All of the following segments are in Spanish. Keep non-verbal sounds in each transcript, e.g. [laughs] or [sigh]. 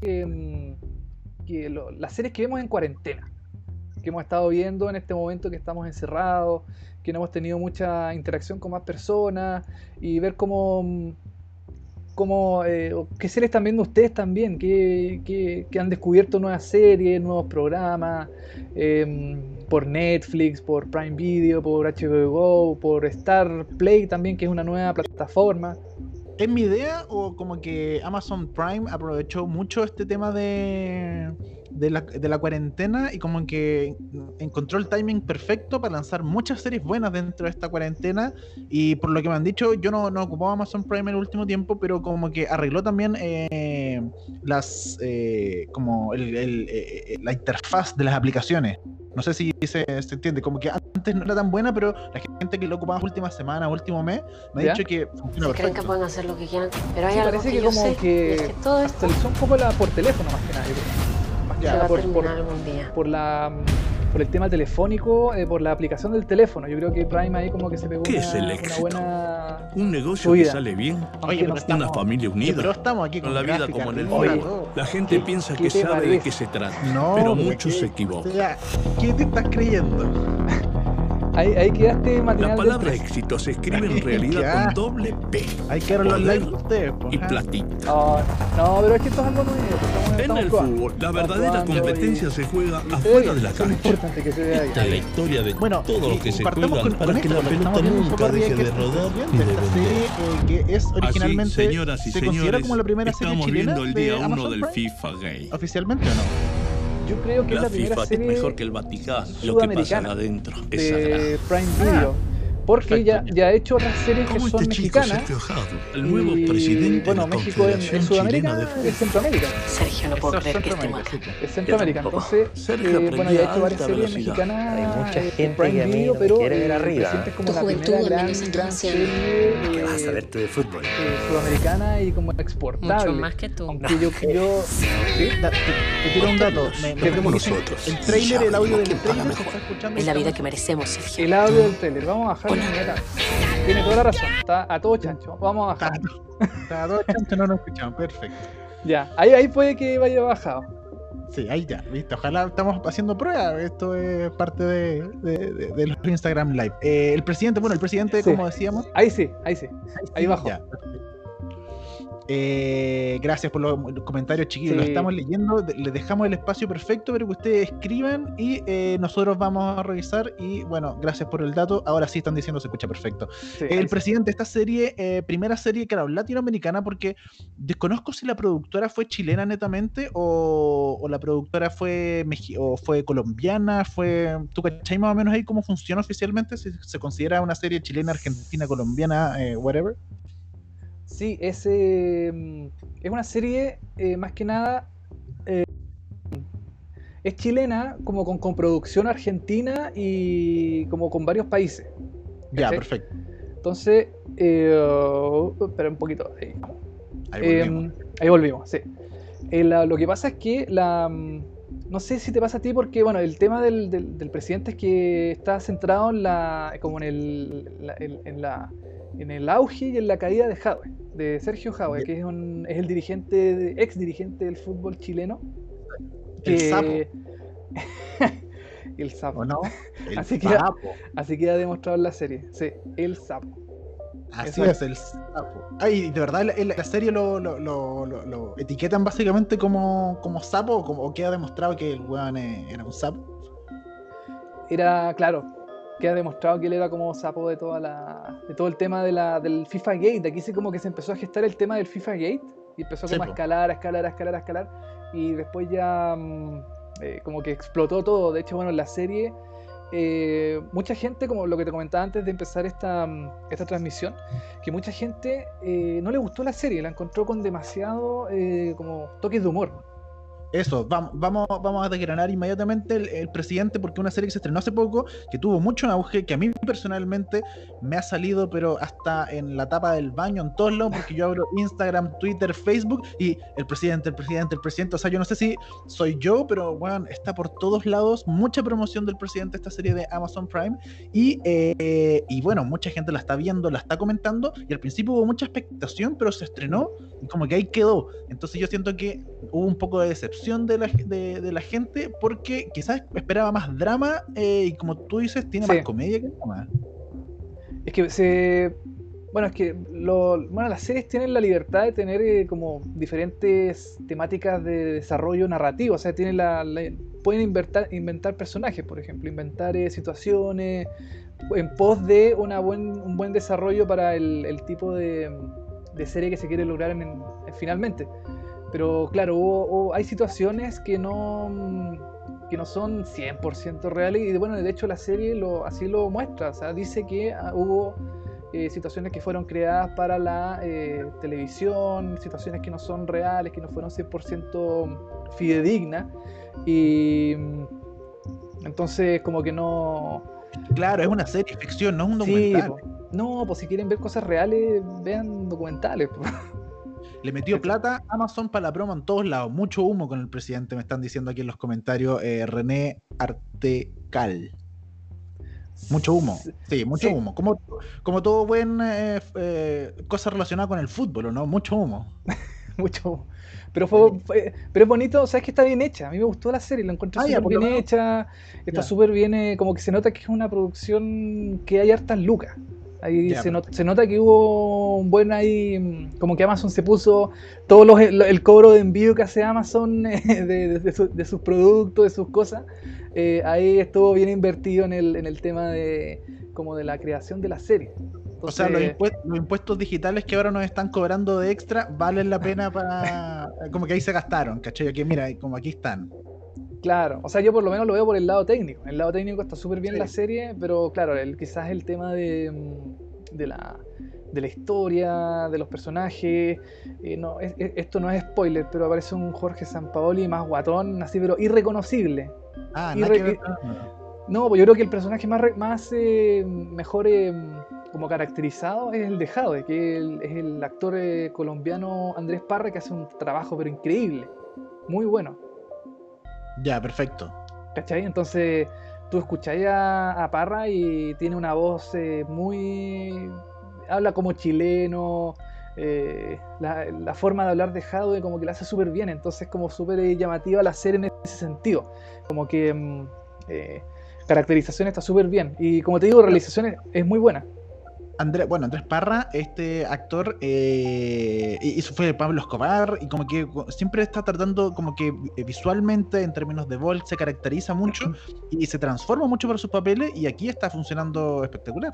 que, que las series que vemos en cuarentena, que hemos estado viendo en este momento que estamos encerrados, que no hemos tenido mucha interacción con más personas y ver cómo, cómo eh, qué series están viendo ustedes también, que, han descubierto nuevas series, nuevos programas, em, por Netflix, por Prime Video, por HBO Go, por Star Play también, que es una nueva plataforma. ¿Es mi idea o como que Amazon Prime aprovechó mucho este tema de de la, de la cuarentena y como que encontró el timing perfecto para lanzar muchas series buenas dentro de esta cuarentena y por lo que me han dicho yo no, no ocupaba Amazon Prime en el último tiempo pero como que arregló también eh, las eh, como el, eh, la interfaz de las aplicaciones no sé si se, se, entiende, como que antes no era tan buena, pero la gente que lo ocupaba últimas semanas, último mes, me ha dicho que funciona perfecto. Creen que pueden hacer lo que quieran, pero hay algo parece que, que como sé, que, es que todo esto actualizó un poco la, por teléfono más que nada. Ya, por, por, algún día. por la por el tema telefónico, eh, por la aplicación del teléfono. Yo creo que Prime ahí como que se pegó ¿Qué una, es el una éxito? buena Un negocio subida. que sale bien, Oye, no estamos- una familia unida. Pero estamos aquí con, Con la vida gráfica como en el todo. La gente ¿Qué- piensa qué que sabe de parece? qué se trata, No, pero pero muchos ¿qué- se equivocan. o sea, ¿Qué te estás creyendo? Ahí, ahí quedaste La matinal del palabra 13. éxito se escribe en realidad con doble P Hay que los likes de ustedes. pues, y ajá. platita. No, no, pero es que esto es algo nuevo. Estamos, En el fútbol, la verdadera competencia y- se juega afuera de la cancha. importante que se vea Esta es la historia de Bueno, todo y- lo que se con- para con que esto, la pelota nunca deje de rodar y de eh, que es originalmente señoras y se considera señores, como la primera serie estamos chilena viendo el de día uno Amazon del Prime, FIFA Gay. oficialmente o no Yo creo que es La la primera FIFA es serie mejor que el Vaticano. Lo que pasa sudamericana adentro es sagrado. Prime Video. Porque ya, ya ha hecho otras series que Como son este mexicanas. El nuevo y, presidente bueno, México Confederación Sudamérica de es. Centroamérica. Sergio, no puedo es creer que estemos acá. Centroamérica, Es Centroamérica. Entonces, Sergio eh, bueno, ya ha hecho a varias series velocidad. mexicanas. Hay mucha gente Prime que a mí Video, no pero quiere ver arriba. reciente es como Tu la juventud, primera gran, gran serie ¿Qué vas a tú de fútbol? eh, sudamericana y como exportable. Mucho más que tú. Aunque yo, yo ¿sí? Da- te, te tiro un dato me, me ¿Qué como hacemos dicen, el trailer el audio del trailer se está escuchando Es la vida que merecemos, Sergio. el audio del trailer. Vamos a bajarlo Tiene toda la razón. Está a todo chancho. Vamos a bajar. Está todo chancho, no nos escuchamos perfecto Ya. Ahí, ahí puede que vaya bajado. Sí, ahí ya, viste. Ojalá estamos haciendo pruebas. Esto es parte de, de, de- de los Instagram Live. Eh, el presidente, bueno, el presidente, Sí. como decíamos. Ahí sí, ahí sí. Ahí bajó. Ya, perfecto. Eh, gracias por los, comentarios, chiquillos. Sí. Lo estamos leyendo. Les dejamos el espacio perfecto para que ustedes escriban y eh, nosotros vamos a revisar. Y bueno, gracias por el dato. Ahora sí están diciendo se escucha perfecto. Sí, El sí. presidente de esta serie, eh, primera serie, claro, latinoamericana, porque desconozco si la productora fue chilena netamente o, o la productora fue o fue colombiana, fue. ¿Tú cachai más o menos ahí cómo funciona oficialmente? Si se considera una serie chilena, argentina, colombiana, eh, whatever. Sí, es, eh, mm, es una serie eh, más que nada. eh, es chilena, como con, con producción argentina y como con varios países. Ya, perfecto. Entonces, eh, oh, espera un poquito. Ahí, Ahí Eh, volvimos. ahí volvimos, sí. La- lo que pasa es que la. mm, No sé si te pasa a ti, porque bueno, el tema del, del- del presidente es que está centrado en la. como en el. la- en, en la, en el auge y en la caída de Jadwe, de Sergio Jadwe, que es, un, es el dirigente, ex dirigente del fútbol chileno. el sapo, [laughs] el sapo. ¿o no? [laughs] El Así que- sapo. Así queda demostrado en la serie. Sí, el sapo. Así Exacto. es, el sapo. Ay, de verdad, en la, serie lo, lo, lo, lo- etiquetan básicamente como, como sapo como, o queda demostrado que el weón eh, era un sapo. era, claro, queda demostrado que él era como sapo de toda la, de todo el tema de la, del FIFA Gate. Aquí sí como que se empezó a gestar el tema del FIFA Gate y empezó Sí, a escalar, a escalar, a escalar, a escalar y después ya mm, eh, como que explotó todo. De hecho, bueno, en la serie eh, mucha gente, como lo que te comentaba antes de empezar esta, mm, esta transmisión, que mucha gente eh, no le gustó la serie, la encontró con demasiado como toques de humor. Eso, vamos, vamos, vamos a desgranar inmediatamente el, presidente porque una serie que se estrenó hace poco, que tuvo mucho auge, que a mí personalmente me ha salido, pero hasta en la tapa del baño, en todos lados, porque yo abro Instagram, Twitter, Facebook y el presidente, el presidente, el presidente. O sea, yo no sé si soy yo, pero bueno, está por todos lados, mucha promoción del presidente esta serie de Amazon Prime. Y, eh, y bueno, mucha gente la está viendo, la está comentando, y al principio hubo mucha expectación, pero se estrenó y como que ahí quedó. Entonces yo siento que hubo un poco de decepción de la, de, de la gente porque quizás esperaba más drama eh, y como tú dices, tiene Sí. más comedia que drama. Es que se. Bueno, es que lo, bueno, las series tienen la libertad de tener eh, como diferentes temáticas de desarrollo narrativo. O sea, tienen la, la- pueden inventar, inventar personajes, por ejemplo, inventar eh, situaciones en pos de una buen, un buen desarrollo para el, el tipo de, de serie que se quiere lograr en- en- finalmente. Pero claro, hubo- hubo- hay situaciones que no, que no son 100% reales y bueno, de hecho la serie lo, así lo muestra. O sea, dice que ah, hubo eh, situaciones que fueron creadas para la eh, televisión, situaciones que no son reales, que no fueron 100% fidedignas. Y mm, entonces como que no... Claro, es una serie ficción, no es un documental. no, pues si quieren ver cosas reales, vean documentales. [laughs] Le metió plata Amazon para la promo en todos lados. Mucho humo con el presidente, me están diciendo aquí en los comentarios eh, René Artecal. Mucho humo. Sí, mucho Sí. humo. Como, como todo buen eh, eh, cosa relacionada con el fútbol, ¿o ¿no? Mucho humo. [laughs] mucho. Pero fue, fue- pero es bonito, o sea, es que está bien hecha. A mí me gustó la serie, la encontré Ah, súper bien menos. hecha. Está súper bien, como que se nota que es una producción que hay hartas lucas. Ahí se, not- se nota que hubo un buen ahí, mm, como que Amazon se puso todos los, el, el cobro de envío que hace Amazon [laughs] eh, de, de- de su- de sus productos, de sus cosas. eh, ahí estuvo bien invertido en el, en el tema de como de la creación de la serie. O sea, los, impuestos, los impuestos digitales que ahora nos están cobrando de extra valen la pena para. [laughs] Como que ahí se gastaron, ¿cachai? Que mira, como aquí están. Claro, o sea, yo por lo menos lo veo por el lado técnico. El lado técnico está súper bien Sí. la serie, pero claro, el, quizás el tema de, mm, de, la, de la historia, de los personajes. eh, no, es- es- esto no es spoiler, pero aparece un Jorge Sampaoli más guatón, así, pero irreconocible. Ah, Y nada re- que ver. y- No, pues yo creo que el personaje más, más eh, mejor eh, como caracterizado es el de Jade, que el- es el actor eh, colombiano Andrés Parra, que hace un trabajo pero increíble, muy bueno. Ya, perfecto. ¿Cachai? Entonces tú escucháis a, a Parra y tiene una voz eh, muy... habla como chileno, eh, la, forma de hablar de Jadwe como que la hace súper bien, entonces como súper eh, llamativa la serie en ese sentido, como que mm, eh, caracterización está súper bien y como te digo, realización es muy buena. Andrés, bueno, Andrés Parra, este actor, eh, y- eso fue Pablo Escobar, y como que siempre está tratando, como que eh, visualmente, en términos de Volt, se caracteriza mucho y se transforma mucho para sus papeles, y aquí está funcionando espectacular.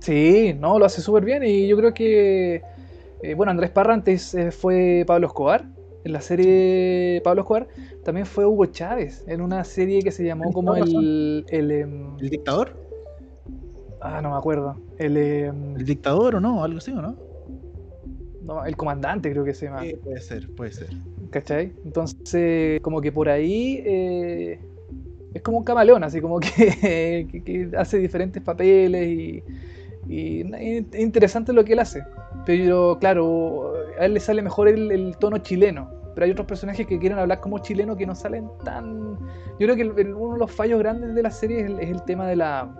Sí, no, lo hace súper bien y yo creo que, eh, bueno, Andrés Parra antes eh, fue Pablo Escobar, en la serie Pablo Escobar, también fue Hugo Chávez, en una serie que se llamó como el... el em, ¿El dictador? Ah, no me acuerdo. El, em, ¿El dictador o no? Algo así, ¿o no? no, el comandante creo que se llama. Eh, puede ser, puede ser. ¿Cachai? Entonces, como que por ahí eh, es como un camaleón, así como que, [laughs] que- que hace diferentes papeles y, y es interesante lo que él hace. Pero claro, a él le sale mejor el, el tono chileno. Pero hay otros personajes que quieren hablar como chileno que no salen tan. Yo creo que el- el- uno de los fallos grandes de la serie es el, es el tema de la.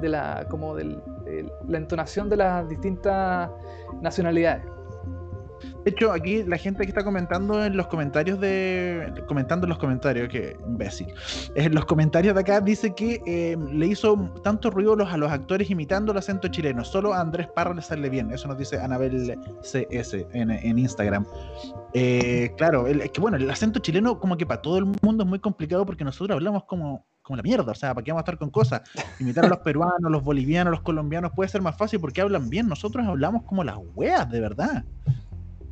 De la. como del, el- la entonación de las distintas nacionalidades. De hecho, aquí la gente que está comentando en los comentarios de. comentando en los comentarios, que imbécil. En los comentarios de acá dice que eh, le hizo tanto ruido los, a los actores imitando el acento chileno. Solo a Andrés Parra le sale bien. Eso nos dice Anabel CS en, en Instagram. Eh, claro, el- es que bueno, el acento chileno, como que para todo el mundo es muy complicado porque nosotros hablamos como. Como la mierda, o sea, ¿para qué vamos a estar con cosas? Imitar a los peruanos, los bolivianos, los colombianos puede ser más fácil porque hablan bien. Nosotros hablamos como las weas, de verdad.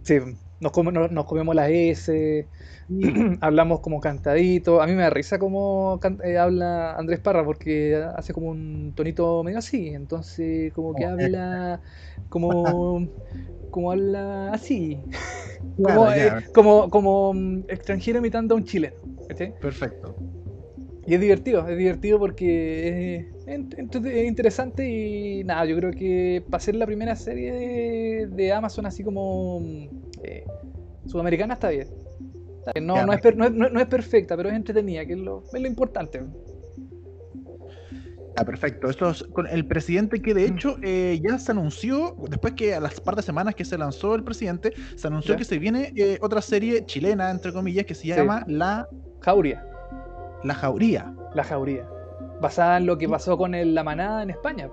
Sí, nos, come- nos, nos comemos la S, [clears throat] hablamos como cantadito. A mí me da risa como can- eh, habla Andrés Parra porque hace como un tonito medio así. Entonces, como que Oh, habla como, [laughs] como habla así. Claro, eh, como, como mm, extranjero imitando a un chileno. Perfecto. Y es divertido, es divertido porque es, interesante y nada, yo creo que para ser la primera serie de, de Amazon así como mm, eh, sudamericana está bien. Está bien, No, no, es per- no, es, no es- perfecta, pero es entretenida, que es lo, es lo importante. Ah, perfecto. Esto es con el presidente que de hecho eh, ya se anunció, después que a las par de semanas que se lanzó el presidente, se anunció Ya. que se viene eh, otra serie chilena, entre comillas, que se Sí. llama La, Jauría, La Jauría. la Jauría. Basada en lo que pasó con el- la manada en España.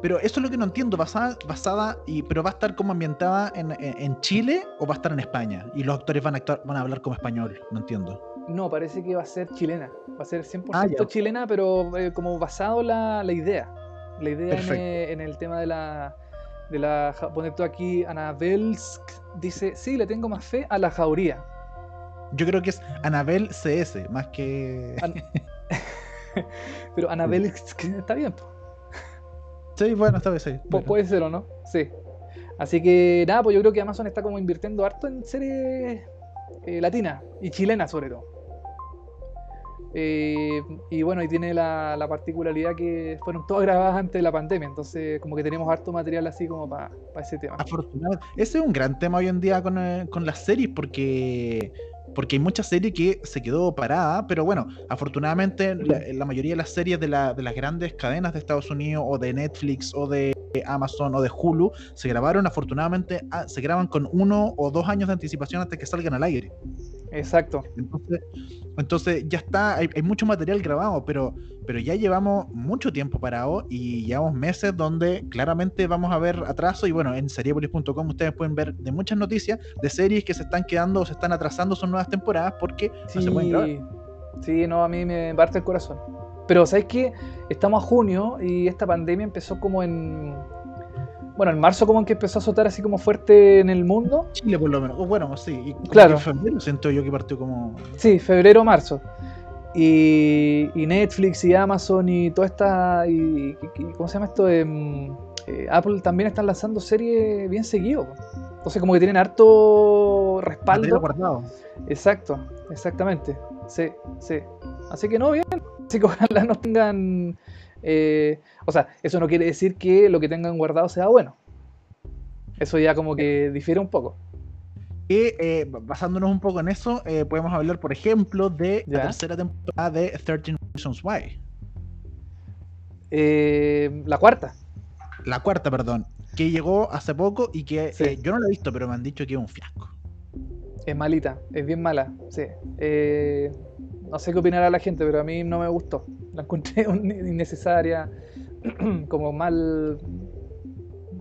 Pero eso es lo que no entiendo, basada, basada y, pero va a estar como ambientada en, en- en Chile o va a estar en España. Y los actores van a actuar, van a hablar como español, no entiendo. No, parece que va a ser chilena. Va a ser 100% Ah, chilena, pero eh, como basado la, la idea. La idea en, en el tema de la. De la poner tú aquí, Anabelsk dice: Sí, le tengo más fe a la jauría. Yo creo que es Anabel CS, más que. An- [laughs] pero Anabelsk está bien, po. Sí, bueno, esta vez sí. Bueno. puede ser o no. Sí. Así que nada, pues yo creo que Amazon está como invirtiendo harto en series eh, latinas y chilenas sobre todo. Eh, y bueno, y tiene la, la particularidad que fueron todas grabadas antes de la pandemia, entonces como que tenemos harto material así como para ese tema. Afortunadamente. Ese es un gran tema hoy en día con, eh, con las series porque, porque hay mucha serie que se quedó parada, pero bueno, afortunadamente la, la mayoría de las series de, la- de las grandes cadenas de Estados Unidos o de Netflix o de Amazon o de Hulu se grabaron, afortunadamente ah, se graban con uno o dos años de anticipación antes que salgan al aire. Exacto. Entonces, entonces ya está, hay, hay mucho material grabado, pero, pero ya llevamos mucho tiempo parado y llevamos meses donde claramente vamos a ver atraso y bueno, en seriepolis.com ustedes pueden ver de muchas noticias de series que se están quedando o se están atrasando sus nuevas temporadas porque no se pueden grabar. Sí, sí, no, a mí me parte el corazón. Pero ¿sabes qué? Estamos a junio y esta pandemia empezó como en... Bueno, en marzo como que empezó a azotar así como fuerte en el mundo. Chile por lo menos, o bueno, sí, y Claro. en febrero siento yo que partió como... Sí, febrero, marzo. Y, y Netflix y Amazon y toda esta... Y, y- ¿Cómo se llama esto? Em, eh, Apple también están lanzando series bien seguido. Entonces como que tienen harto respaldo. guardado. Exacto, exactamente. Sí, sí. Así que no, bien. Así que ojalá nos tengan. Eh, o sea, eso no quiere decir que lo que tengan guardado sea bueno. Eso ya como que difiere un poco. Y eh, basándonos un poco en eso, eh, podemos hablar, por ejemplo, de la tercera temporada de 13 Reasons Why. Eh, la cuarta. La cuarta, perdón, que llegó hace poco y que Sí. yo no la he visto, pero me han dicho que es un fiasco. Es malita, es bien mala. Sí. No sé qué opinará la gente, pero a mí no me gustó. La encontré [laughs] innecesaria, [clears throat] como mal.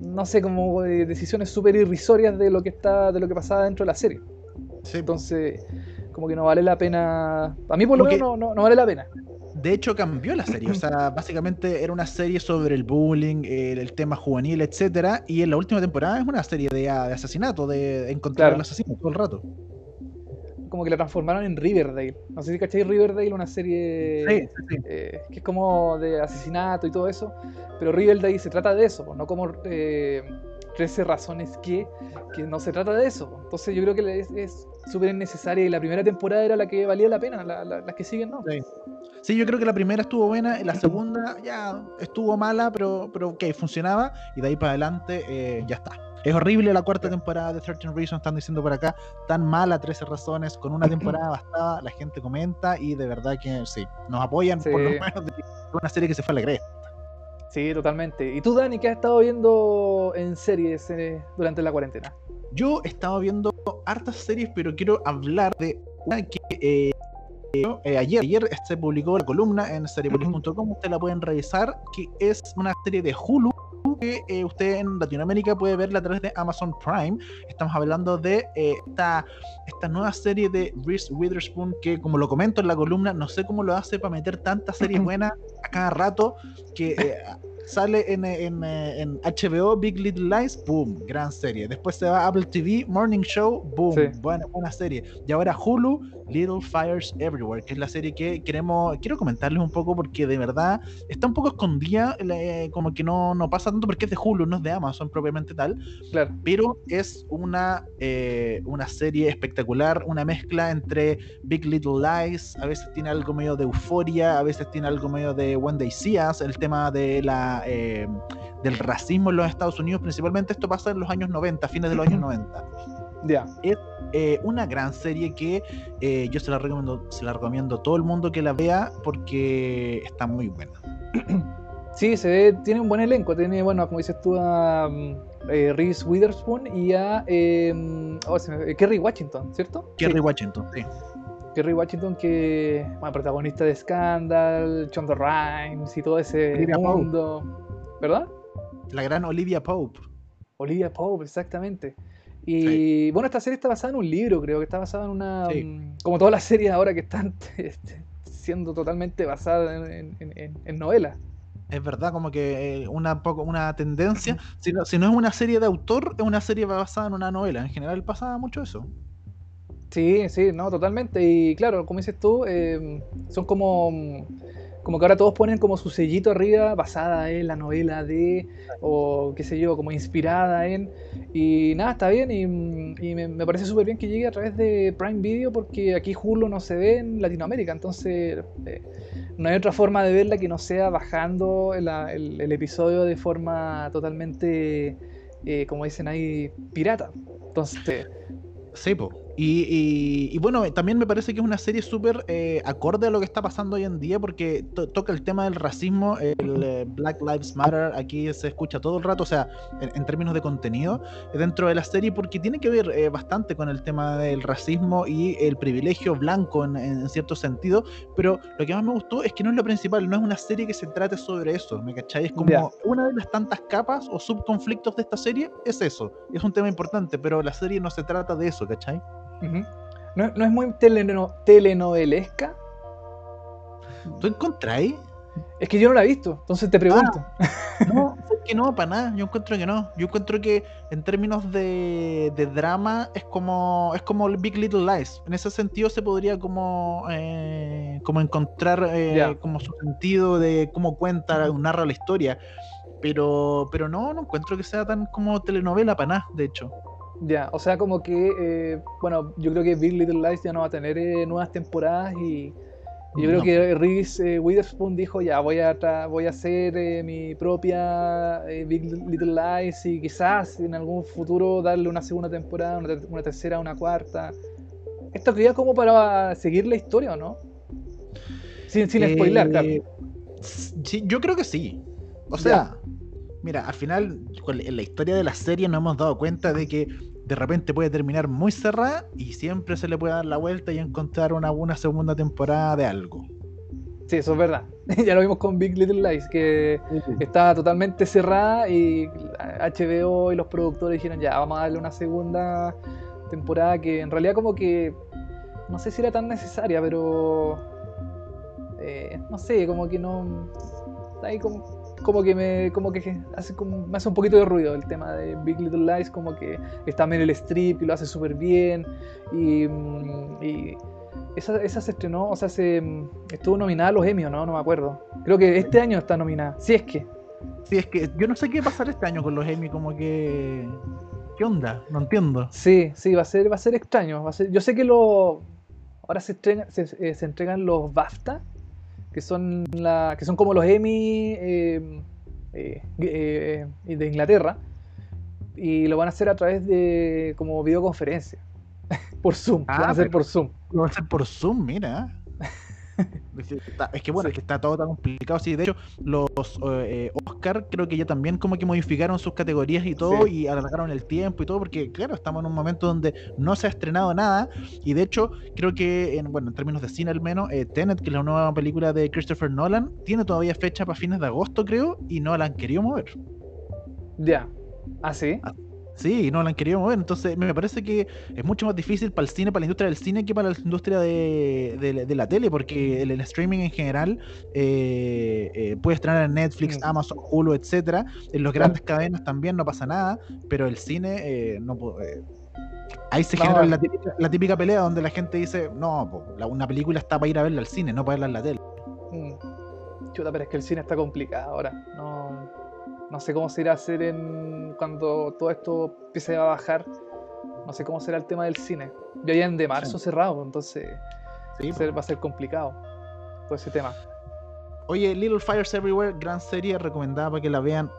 No sé, como de decisiones súper irrisorias de lo que está, de lo que pasaba dentro de la serie. Sí, Entonces, como que no vale la pena. A mí por lo menos no, no, no vale la pena. De hecho, cambió la serie. O sea, [clears throat] básicamente era una serie sobre el bullying, el, el tema juvenil, etcétera. Y en la última temporada es una serie de, de asesinato, de encontrar Claro. al asesino todo el rato. Como que la transformaron en Riverdale. No sé si cacháis Riverdale, una serie Sí, sí, sí. eh, que es como de asesinato y todo eso. Pero Riverdale se trata de eso, no como eh, 13 razones que, que no se trata de eso. Entonces yo creo que es- súper innecesaria y la primera temporada era la que valía la pena, la- la- las que siguen no. Sí. Sí, yo creo que la primera estuvo buena, la segunda ya estuvo mala, pero, pero ok, funcionaba, y de ahí para adelante eh, ya está. Es horrible la cuarta temporada de 13 Reasons, están diciendo por acá, tan mala 13 razones, con una [clears throat] temporada bastada, la gente comenta y de verdad que sí, nos apoyan Sí. por lo menos de una serie que se fue a la cresta. Sí, totalmente. ¿Y tú, Dani, qué has estado viendo en series eh, durante la cuarentena? Yo he estado viendo hartas series, pero quiero hablar de una que eh, eh, ayer, ayer se publicó la columna en seriepolis.com, ustedes la pueden revisar, que es una serie de Hulu que eh, usted en Latinoamérica puede verla a través de Amazon Prime. Estamos hablando de eh, esta, esta nueva serie de Reese Witherspoon que, como lo comento en la columna, no sé cómo lo hace para meter tantas series [clears throat] buenas a cada rato que eh, sale en, en, en HBO Big Little Lies, boom, gran serie. Después se va a Apple TV, Morning Show, boom, Sí. buena, buena serie. Y ahora Hulu, Little Fires Everywhere, que es la serie que queremos, quiero comentarles un poco porque de verdad está un poco escondida, eh, como que no, no pasa tanto porque es de Hulu, no es de Amazon propiamente tal, Claro. pero es una, eh, una serie espectacular, una mezcla entre Big Little Lies, a veces tiene algo medio de euforia, a veces tiene algo medio de When They See Us, el tema de la, eh, del racismo en los Estados Unidos, principalmente esto pasa en los años 90, fines de los años [laughs] 90. Ya. Eh, una gran serie que eh, yo se la, recomiendo, se la recomiendo a todo el mundo que la vea porque está muy buena. [clears throat] Sí, se ve, tiene un buen elenco. Tiene, bueno, como dices tú, a mm, eh, Reese Witherspoon y a eh, oh, me- Kerry Washington, ¿cierto? Kerry Sí, Washington, sí. Kerry Washington, que, bueno, protagonista de Scandal, Shonda Rhimes y todo ese Olivia Pope. mundo. ¿Verdad? La gran Olivia Pope. Olivia Pope, exactamente. Y bueno, esta serie está basada en un libro, creo que está basada en una. Sí. mm, Como todas las series ahora que están [laughs] este, siendo totalmente basadas en, en- en- en novelas. Es verdad, como que eh, una poco una tendencia. Si no, si no es una serie de autor, es una serie basada en una novela. En general pasa mucho eso. Sí, sí, no, totalmente. Y claro, como dices tú, eh, son como, como que ahora todos ponen como su sellito arriba, basada en la novela de, o qué sé yo, como inspirada en. Y nada, está bien. Y, mm, me, parece súper bien que llegue a través de Prime Video, porque aquí Hulu no se ve en Latinoamérica. Entonces, eh, no hay otra forma de verla que no sea bajando el, episodio de forma totalmente, eh, como dicen ahí, pirata. Entonces. Sí, po. Y, y- y bueno, también me parece que es una serie súper eh, acorde a lo que está pasando hoy en día porque to- toca el tema del racismo, el eh, Black Lives Matter, aquí se escucha todo el rato, o sea, en, en términos de contenido eh, dentro de la serie porque tiene que ver eh, bastante con el tema del racismo y el privilegio blanco en, en cierto sentido, pero lo que más me gustó es que no es lo principal, no es una serie que se trate sobre eso, ¿me cachai? Es como Ya. una de las tantas capas o subconflictos de esta serie, es eso, es un tema importante, pero la serie no se trata de eso, ¿cachai? ¿No, no es muy teleno- telenovelesca? ¿Tú encontráis? Es que yo no la he visto, entonces te pregunto. No, es que no, para nada. Yo encuentro que no. Yo encuentro que en términos de, de drama es como es como Big Little Lies. En ese sentido se podría como eh, como encontrar eh, como su sentido de cómo cuenta, narra la historia. Pero pero no, no encuentro que sea tan como telenovela para nada, de hecho. Ya, o sea, como que, eh, bueno, yo creo que Big Little Lies ya no va a tener eh, nuevas temporadas y, y yo creo que Reese eh, Witherspoon dijo, ya, voy a, tra- voy a hacer mi propia Big Little Lies y quizás en algún futuro darle una segunda temporada, una, ter- una tercera, una cuarta. Esto quería como para seguir la historia, ¿o no? Sin, sin spoiler, claro. Sí, yo creo que sí. O sea, mira, al final, en la historia de la serie nos hemos dado cuenta de que de repente puede terminar muy cerrada y siempre se le puede dar la vuelta y encontrar una, una segunda temporada de algo. Sí, eso es verdad. [laughs] ya lo vimos con Big Little Lies, que estaba totalmente cerrada y HBO y los productores dijeron ya, vamos a darle una segunda temporada que en realidad como que no sé si era tan necesaria, pero eh, no sé, como que no ahí como, como que me como que hace como me hace un poquito de ruido el tema de Big Little Lies, como que está Meryl Streep y lo hace súper bien y, mm, y esa, esa se estrenó, o sea, se mm, estuvo nominada a los Emmy, ¿o ¿no? No me acuerdo. Creo que este año está nominada. Si es que. Sí, es que yo no sé qué va a pasar este año con los Emmy, como que... ¿Qué onda? No entiendo. Sí, sí, va a ser, va a ser extraño. Va a ser, yo sé que lo ahora se, estrena- se, eh, se entregan los BAFTA, que son la, que son como los Emmy eh, eh, eh, de Inglaterra, y lo van a hacer a través de como videoconferencia, [laughs] por Zoom. lo van Ah, a hacer pero- por Zoom. Lo va a hacer por Zoom, mira. [laughs] Es que bueno, es que está todo tan complicado. Sí, de hecho, los eh, Oscar creo que ya también como que modificaron sus categorías y todo Sí. y alargaron el tiempo y todo, porque claro, estamos en un momento donde no se ha estrenado nada. Y de hecho, creo que, en, bueno, en términos de cine al menos, eh, Tenet, que es la nueva película de Christopher Nolan, tiene todavía fecha para fines de agosto, creo, y no la han querido mover. Ya. ¿Ah, sí? No la han querido mover. Entonces, me parece que es mucho más difícil para el cine, para la industria del cine, que para la industria de, de- de la tele, porque el, el streaming en general eh, eh, puede estrenar en Netflix, Mm. Amazon, Hulu, etcétera. En los grandes cadenas también no pasa nada, pero el cine eh, no pu- eh, Ahí se No, genera la típica, la típica pelea donde la gente dice, no, po, la- una película está para ir a verla al cine, no para verla en la tele. Mm. Chuta, pero es que el cine está complicado ahora. No, no sé cómo se irá a hacer en cuando todo esto empiece a bajar. No sé cómo será el tema del cine. Ya ya en de marzo Sí. cerrado, entonces Sí, va a ser- va a ser complicado todo ese tema. Oye, Little Fires Everywhere, gran serie, recomendada para que la vean.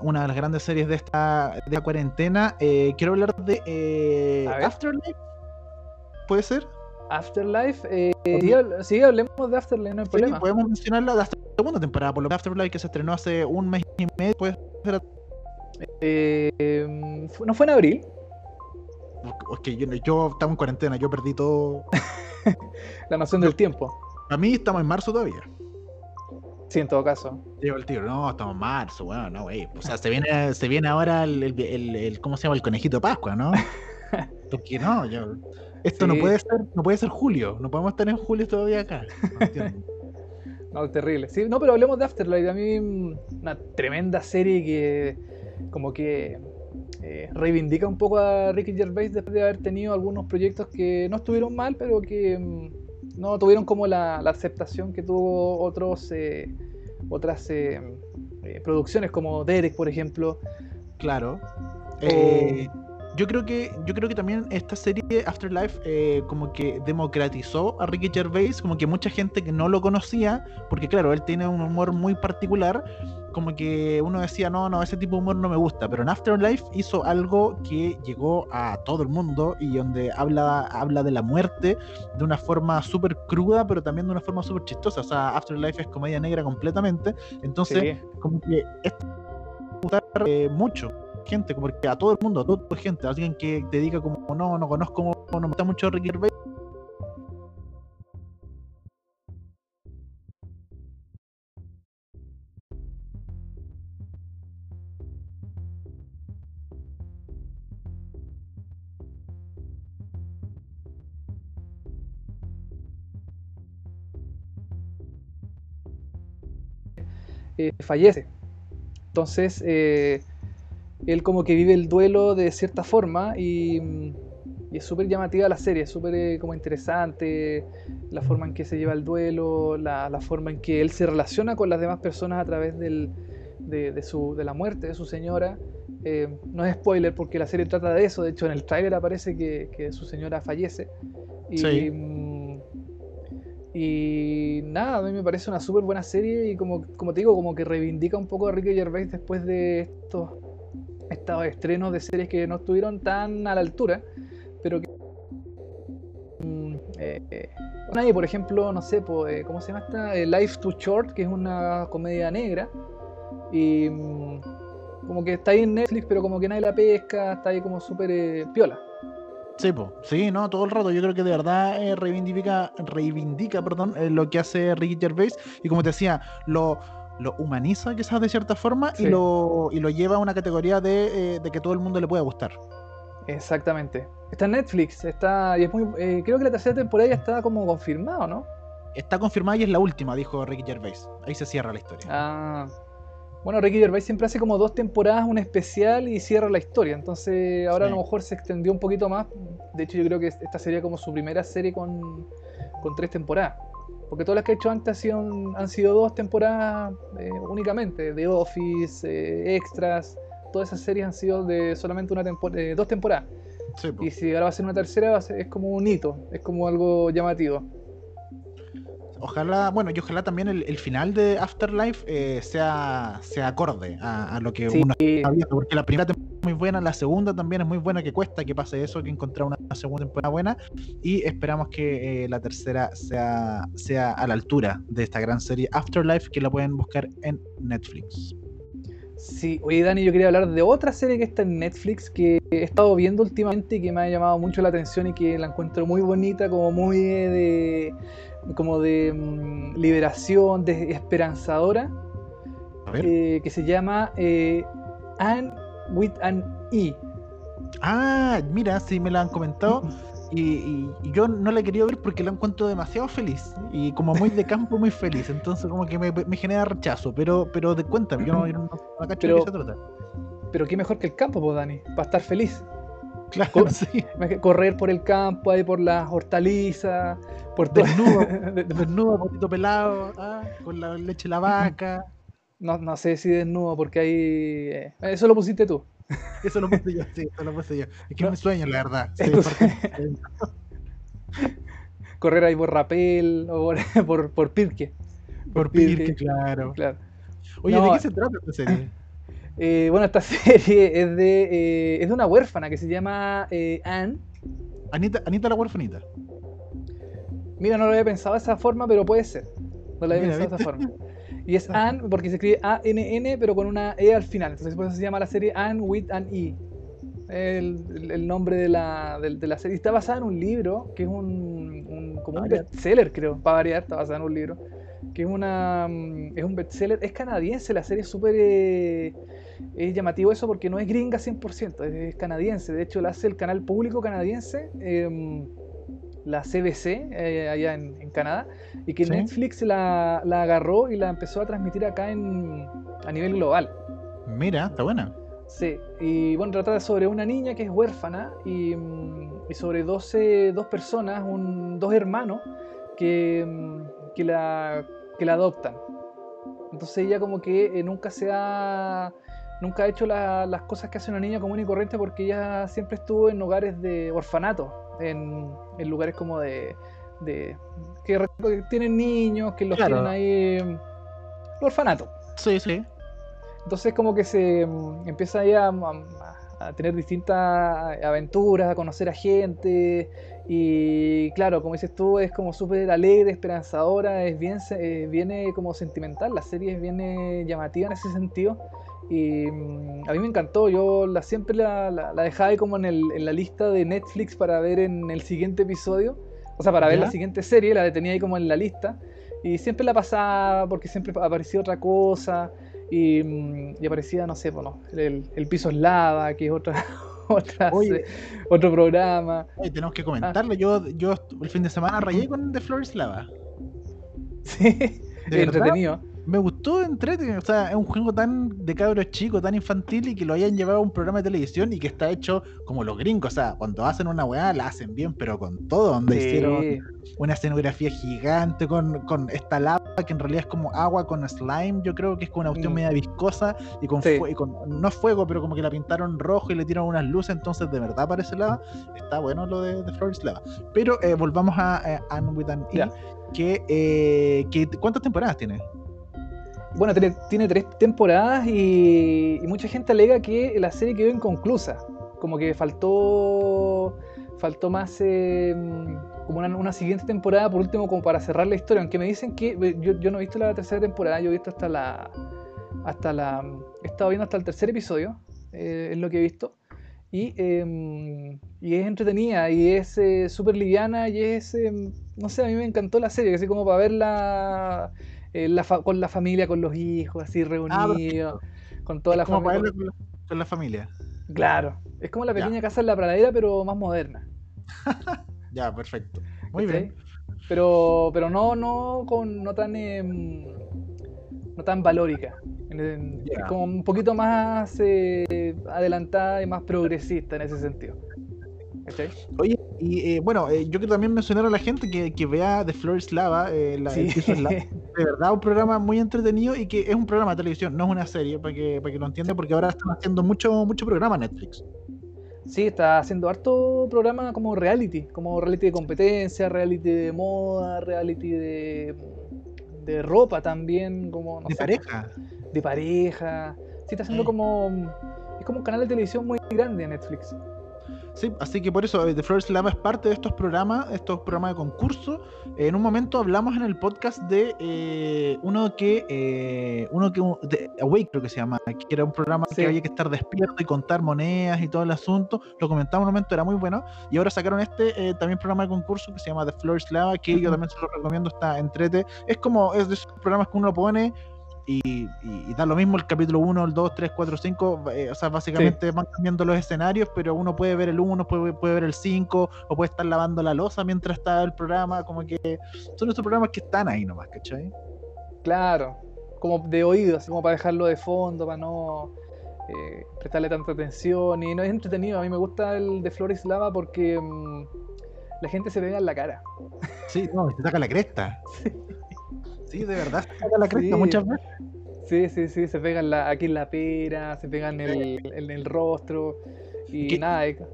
Una de las grandes series de esta, de la cuarentena. Eh, quiero hablar de eh. Afterlife. ¿Puede ser? Afterlife, eh, sí, hable- sí, hablemos de Afterlife, no hay Sí, problema. podemos mencionarla de la segunda temporada, por lo menos Afterlife que se estrenó hace un mes y medio. Eh, em, fu- ¿No fue en abril? Que yo, yo estaba en cuarentena, yo perdí todo. [laughs] La noción del tiempo. A mí estamos en marzo todavía. Sí, en todo caso. Digo el tiro, no, estamos en marzo, bueno, no, güey. O sea, se viene, se viene ahora el, el, el- el- ¿cómo se llama? El conejito de Pascua, ¿no? [laughs] Porque no, yo, esto no puede ser, no puede ser julio, no podemos estar en julio todavía acá. [laughs] No terrible. Sí, no, pero hablemos de Afterlife. A mí, mm, una tremenda serie que, como que eh, reivindica un poco a Ricky Gervais después de haber tenido algunos proyectos que no estuvieron mal, pero que mm, no tuvieron como la, la aceptación que tuvo otros eh, otras eh, producciones, como Derek, por ejemplo. Claro. Eh, yo creo que yo creo que también esta serie Afterlife eh, como que democratizó a Ricky Gervais, como que mucha gente que no lo conocía, porque claro, él tiene un humor muy particular, como que uno decía, no, no, ese tipo de humor no me gusta, pero en Afterlife hizo algo que llegó a todo el mundo y donde habla, habla de la muerte de una forma súper cruda, pero también de una forma súper chistosa, o sea, Afterlife es comedia negra completamente, entonces Sí. como que esto gustar eh, mucho gente, porque a todo el mundo, a toda la gente, alguien que te diga como no, no conozco, no me gusta mucho Ricky Gervais, eh, fallece. Entonces, eh, él como que vive el duelo de cierta forma y, y es súper llamativa la serie, es súper eh, como interesante la forma en que se lleva el duelo, la, la forma en que él se relaciona con las demás personas a través del, de, de su, de la muerte de su señora. Eh, no es spoiler porque la serie trata de eso, de hecho en el tráiler aparece que, que su señora fallece. Y, Sí. mm, y nada, a mí me parece una súper buena serie y como, como te digo, como que reivindica un poco a Ricky Gervais después de estos, estos estrenos de series que no estuvieron tan a la altura, pero que... mm, eh, nadie, por ejemplo, no sé, eh, ¿cómo se llama esta? Eh, Life Too Short, que es una comedia negra. Y mm, como que está ahí en Netflix, pero como que nadie la pesca, está ahí como súper eh, piola. Sí, po. sí, no, todo el rato. Yo creo que de verdad reivindica, reivindica perdón, lo que hace Ricky Gervais. Y como te decía, lo, lo humaniza quizás de cierta forma Sí. y, lo, y lo lleva a una categoría de, eh, de que todo el mundo le pueda gustar. Exactamente. Está en Netflix, está y es muy, eh, creo que la tercera temporada ya está como confirmado, ¿no? Está confirmada y es la última, dijo Ricky Gervais. Ahí se cierra la historia. Ah, bueno, Ricky Gervais siempre hace como dos temporadas, un especial y cierra la historia. Entonces ahora Sí. a lo mejor se extendió un poquito más. De hecho, yo creo que esta sería como su primera serie con, con tres temporadas. Porque todas las que ha hecho antes han sido, han sido dos temporadas eh, únicamente. The Office, eh, Extras. Todas esas series han sido de solamente una tempo- eh, dos temporadas. Sí. Y si ahora va a ser una tercera, va a ser- es como un hito. Es como algo llamativo. Ojalá, bueno, y ojalá también el, el final de Afterlife eh, sea, sea acorde a, a lo que Sí. uno está viendo, porque la primera temporada es muy buena, la segunda también es muy buena, que cuesta que pase eso, que encontrar una segunda temporada buena, y esperamos que eh, la tercera sea, sea a la altura de esta gran serie Afterlife, que la pueden buscar en Netflix. Sí, oye Dani, yo quería hablar de otra serie que está en Netflix que he estado viendo últimamente y que me ha llamado mucho la atención y que la encuentro muy bonita, como muy eh, de como de mm, liberación, de esperanzadora, eh, que se llama eh, Anne with an E Ah, mira, sí me la han comentado. [laughs] Y, y- y yo no la he querido ver porque la encuentro demasiado feliz. Y como muy de campo, muy feliz. Entonces como que me, me genera rechazo. Pero, pero de cuéntame, yo no, yo no, no cacho de Pero- qué se trata. Pero qué mejor que el campo, pues, Dani, para estar feliz. Claro, Co- sí. Correr por el campo, ahí por las hortalizas, por todo. Desnudo, [laughs] De- desnudo, poquito pelado, ah, con la leche de la vaca. No, no sé si desnudo, porque ahí. eh, eso lo pusiste tú. [laughs] Eso lo puse yo, sí, eso lo puse yo. Es que No. es sueño, la verdad. Sí, Entonces- porque- [laughs] Correr ahí por Rapel o por, por, por Pirque. por Pirque, Pirque, claro. Claro. Oye, No, ¿de qué se trata esta serie? Eh, bueno, esta [laughs] serie es de, eh, es de una huérfana que se llama eh, Anne. Anita, Anita la huerfanita. Mira, no lo había pensado de esa forma, pero puede ser. No lo había Mira, pensado de esa forma. Y es Anne porque se escribe A-N-N, pero con una E al final. Entonces por eso se llama la serie Anne with an E. El, nombre de la, de, de la serie. Está basada en un libro, que es un, un- como un Variar. bestseller, creo. Para variar, está basada en un libro. Que es una mm, es un bestseller. Es canadiense, la serie es súper... eh, es llamativo eso porque no es gringa 100%, es, es canadiense. De hecho, la hace el canal público canadiense, em, la CBC, eh, allá en, en Canadá, y que Sí. Netflix la, la agarró y la empezó a transmitir acá en, a nivel global. Mira, está buena. Sí, y bueno, trata sobre una niña que es huérfana y, mm, y sobre 12, dos personas, un, dos hermanos que, mm, que, la, que la adoptan. Entonces ella como que eh, nunca se ha, nunca ha hecho la- las cosas que hace una niña común y corriente porque ella siempre estuvo en hogares de orfanato, en, en lugares como de, de que, tienen niños, que los Claro. tienen ahí, mm, orfanato. Sí, sí. Entonces como que se mm, empieza ahí a, a- a tener distintas aventuras, a conocer a gente y claro, como dices tú, es como súper alegre, esperanzadora, es bien, eh, viene como sentimental, la serie viene llamativa en ese sentido y mm, a mí me encantó, yo la, siempre la, la- la dejaba ahí como en, el- en la lista de Netflix para ver en el siguiente episodio, o sea, para ver ¿Ya? la siguiente serie, la tenía ahí como en la lista y siempre la pasaba porque siempre aparecía otra cosa y, mm, y aparecía, no sé, bueno, el, el piso es lava, que es otra, [laughs] [laughs] otra Oye. otro programa. Tenemos Ah. que comentarlo. Yo, yo el fin de semana rayé con The Flores Lava. [laughs] Sí, ¿De entretenido. Me gustó entrete, o sea, es un juego tan de cabros chicos, tan infantil y que lo hayan llevado a un programa de televisión y que está hecho como los gringos, o sea, cuando hacen una weá la hacen bien, pero con todo, donde Sí. hicieron una escenografía gigante con, con esta lava que en realidad es como agua con slime, yo creo que es como una cuestión Mm. media viscosa y con, Sí. y con- no fuego, pero como que la pintaron rojo y le tiraron unas luces, entonces de verdad parece lava. Está bueno lo de, de Flores Lava. Pero eh, volvamos a eh, Anne with an E, que, eh, que ¿cuántas temporadas tiene? Bueno, tiene, tiene tres temporadas y, mucha gente alega que la serie quedó inconclusa. Como que faltó faltó más eh, como una, siguiente temporada, por último, como para cerrar la historia. Aunque me dicen que eh, yo, no he visto la tercera temporada, yo he visto hasta la. hasta la. He estado viendo hasta el tercer episodio, eh, es lo que he visto. Y, y es entretenida y es eh, súper liviana y es. eh, no sé, a mí me encantó la serie, así como para verla eh, la con la familia, con los hijos, así reunidos, con toda la Ah, como familia. verlo con la, con la familia. Claro, es como la Ya. pequeña casa en la pradera, pero más moderna. [laughs] Ya, perfecto. Muy bien. Pero, pero no, no, con, no tan em, no tan valórica. Es como un poquito más eh, adelantada y más progresista en ese sentido. ¿Cachai? Oye, y eh, bueno, eh, yo quiero también mencionar a la gente que, que vea The Floor is Lava, eh, la, Sí. es. [laughs] De verdad, un programa muy entretenido y que es un programa de televisión, no es una serie, para que, para que lo entiendan, porque ahora están haciendo mucho, mucho programa Netflix. Sí, está haciendo harto programa como reality, como reality de competencia, reality de moda, reality de, de ropa también, como no de sé, pareja. de pareja. Sí, está haciendo Eh. como es como un canal de televisión muy grande Netflix. Sí, así que por eso eh, The is Lava es parte de estos programas, estos programas de concurso. Eh, en un momento hablamos en el podcast de eh, uno que, eh, uno que, de Awake creo que se llama, que era un programa Sí. que había que estar despierto y contar monedas y todo el asunto. Lo comentamos en un momento, era muy bueno. Y ahora sacaron este eh, también programa de concurso que se llama The is Lava, que yo también se lo recomiendo, está entrete. Es como, es de esos programas que uno pone y, y- y da lo mismo el capítulo 1, el 2, 3, 4, 5. eh, o sea, básicamente van cambiando los escenarios, pero uno puede ver el 1, puede, puede ver el 5, o puede estar lavando la losa mientras está el programa. Como que son estos programas que están ahí nomás, ¿cachai? Claro, como de oído, así como para dejarlo de fondo, para no eh, prestarle tanta atención. Y no es entretenido. A mí me gusta el de Flores Lava porque mm, la gente se pega en la cara. Sí, no, se saca la cresta. [laughs] Sí, de verdad, se saca la cresta Sí. muchas veces. Sí, sí, sí, se pegan la, aquí en la pera, se pegan en el, en el rostro. Y ¿Qué? nada, es, no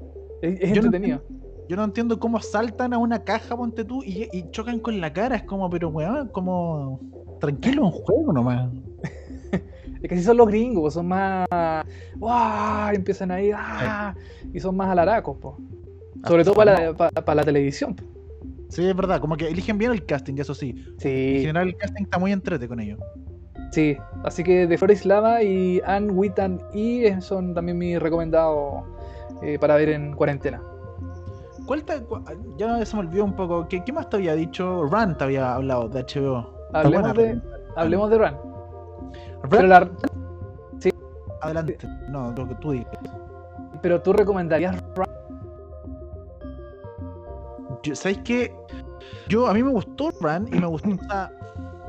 entretenido. Yo no entiendo cómo saltan a una caja, ponte tú, y, y chocan con la cara. Es como, pero weón, como. Tranquilo, un juego nomás. [laughs] Es que así son los gringos, son más. ¡Wow! Empiezan ahí, ¡ah! Y son más alaracos, pues. Sobre todo para la, pa- para la televisión. po. Sí, es verdad, como que eligen bien el casting, eso sí. En Sí, general, el casting está muy entrete con ellos. sí. Así que de Flores Lava y Ann Wittan y eh, son también mis recomendados eh, para ver en cuarentena. ¿Cuál te- cu- ya se me olvidó un poco. ¿Qué, qué más te había dicho? Run te había hablado de HBO. Hablemos de, hablemos de Run. Run, Pero, la- adelante. No, lo que tú digas. pero tú recomendarías Run. Yo- ¿Sabes qué? Yo, a mí me gustó Run y me gustó, sea,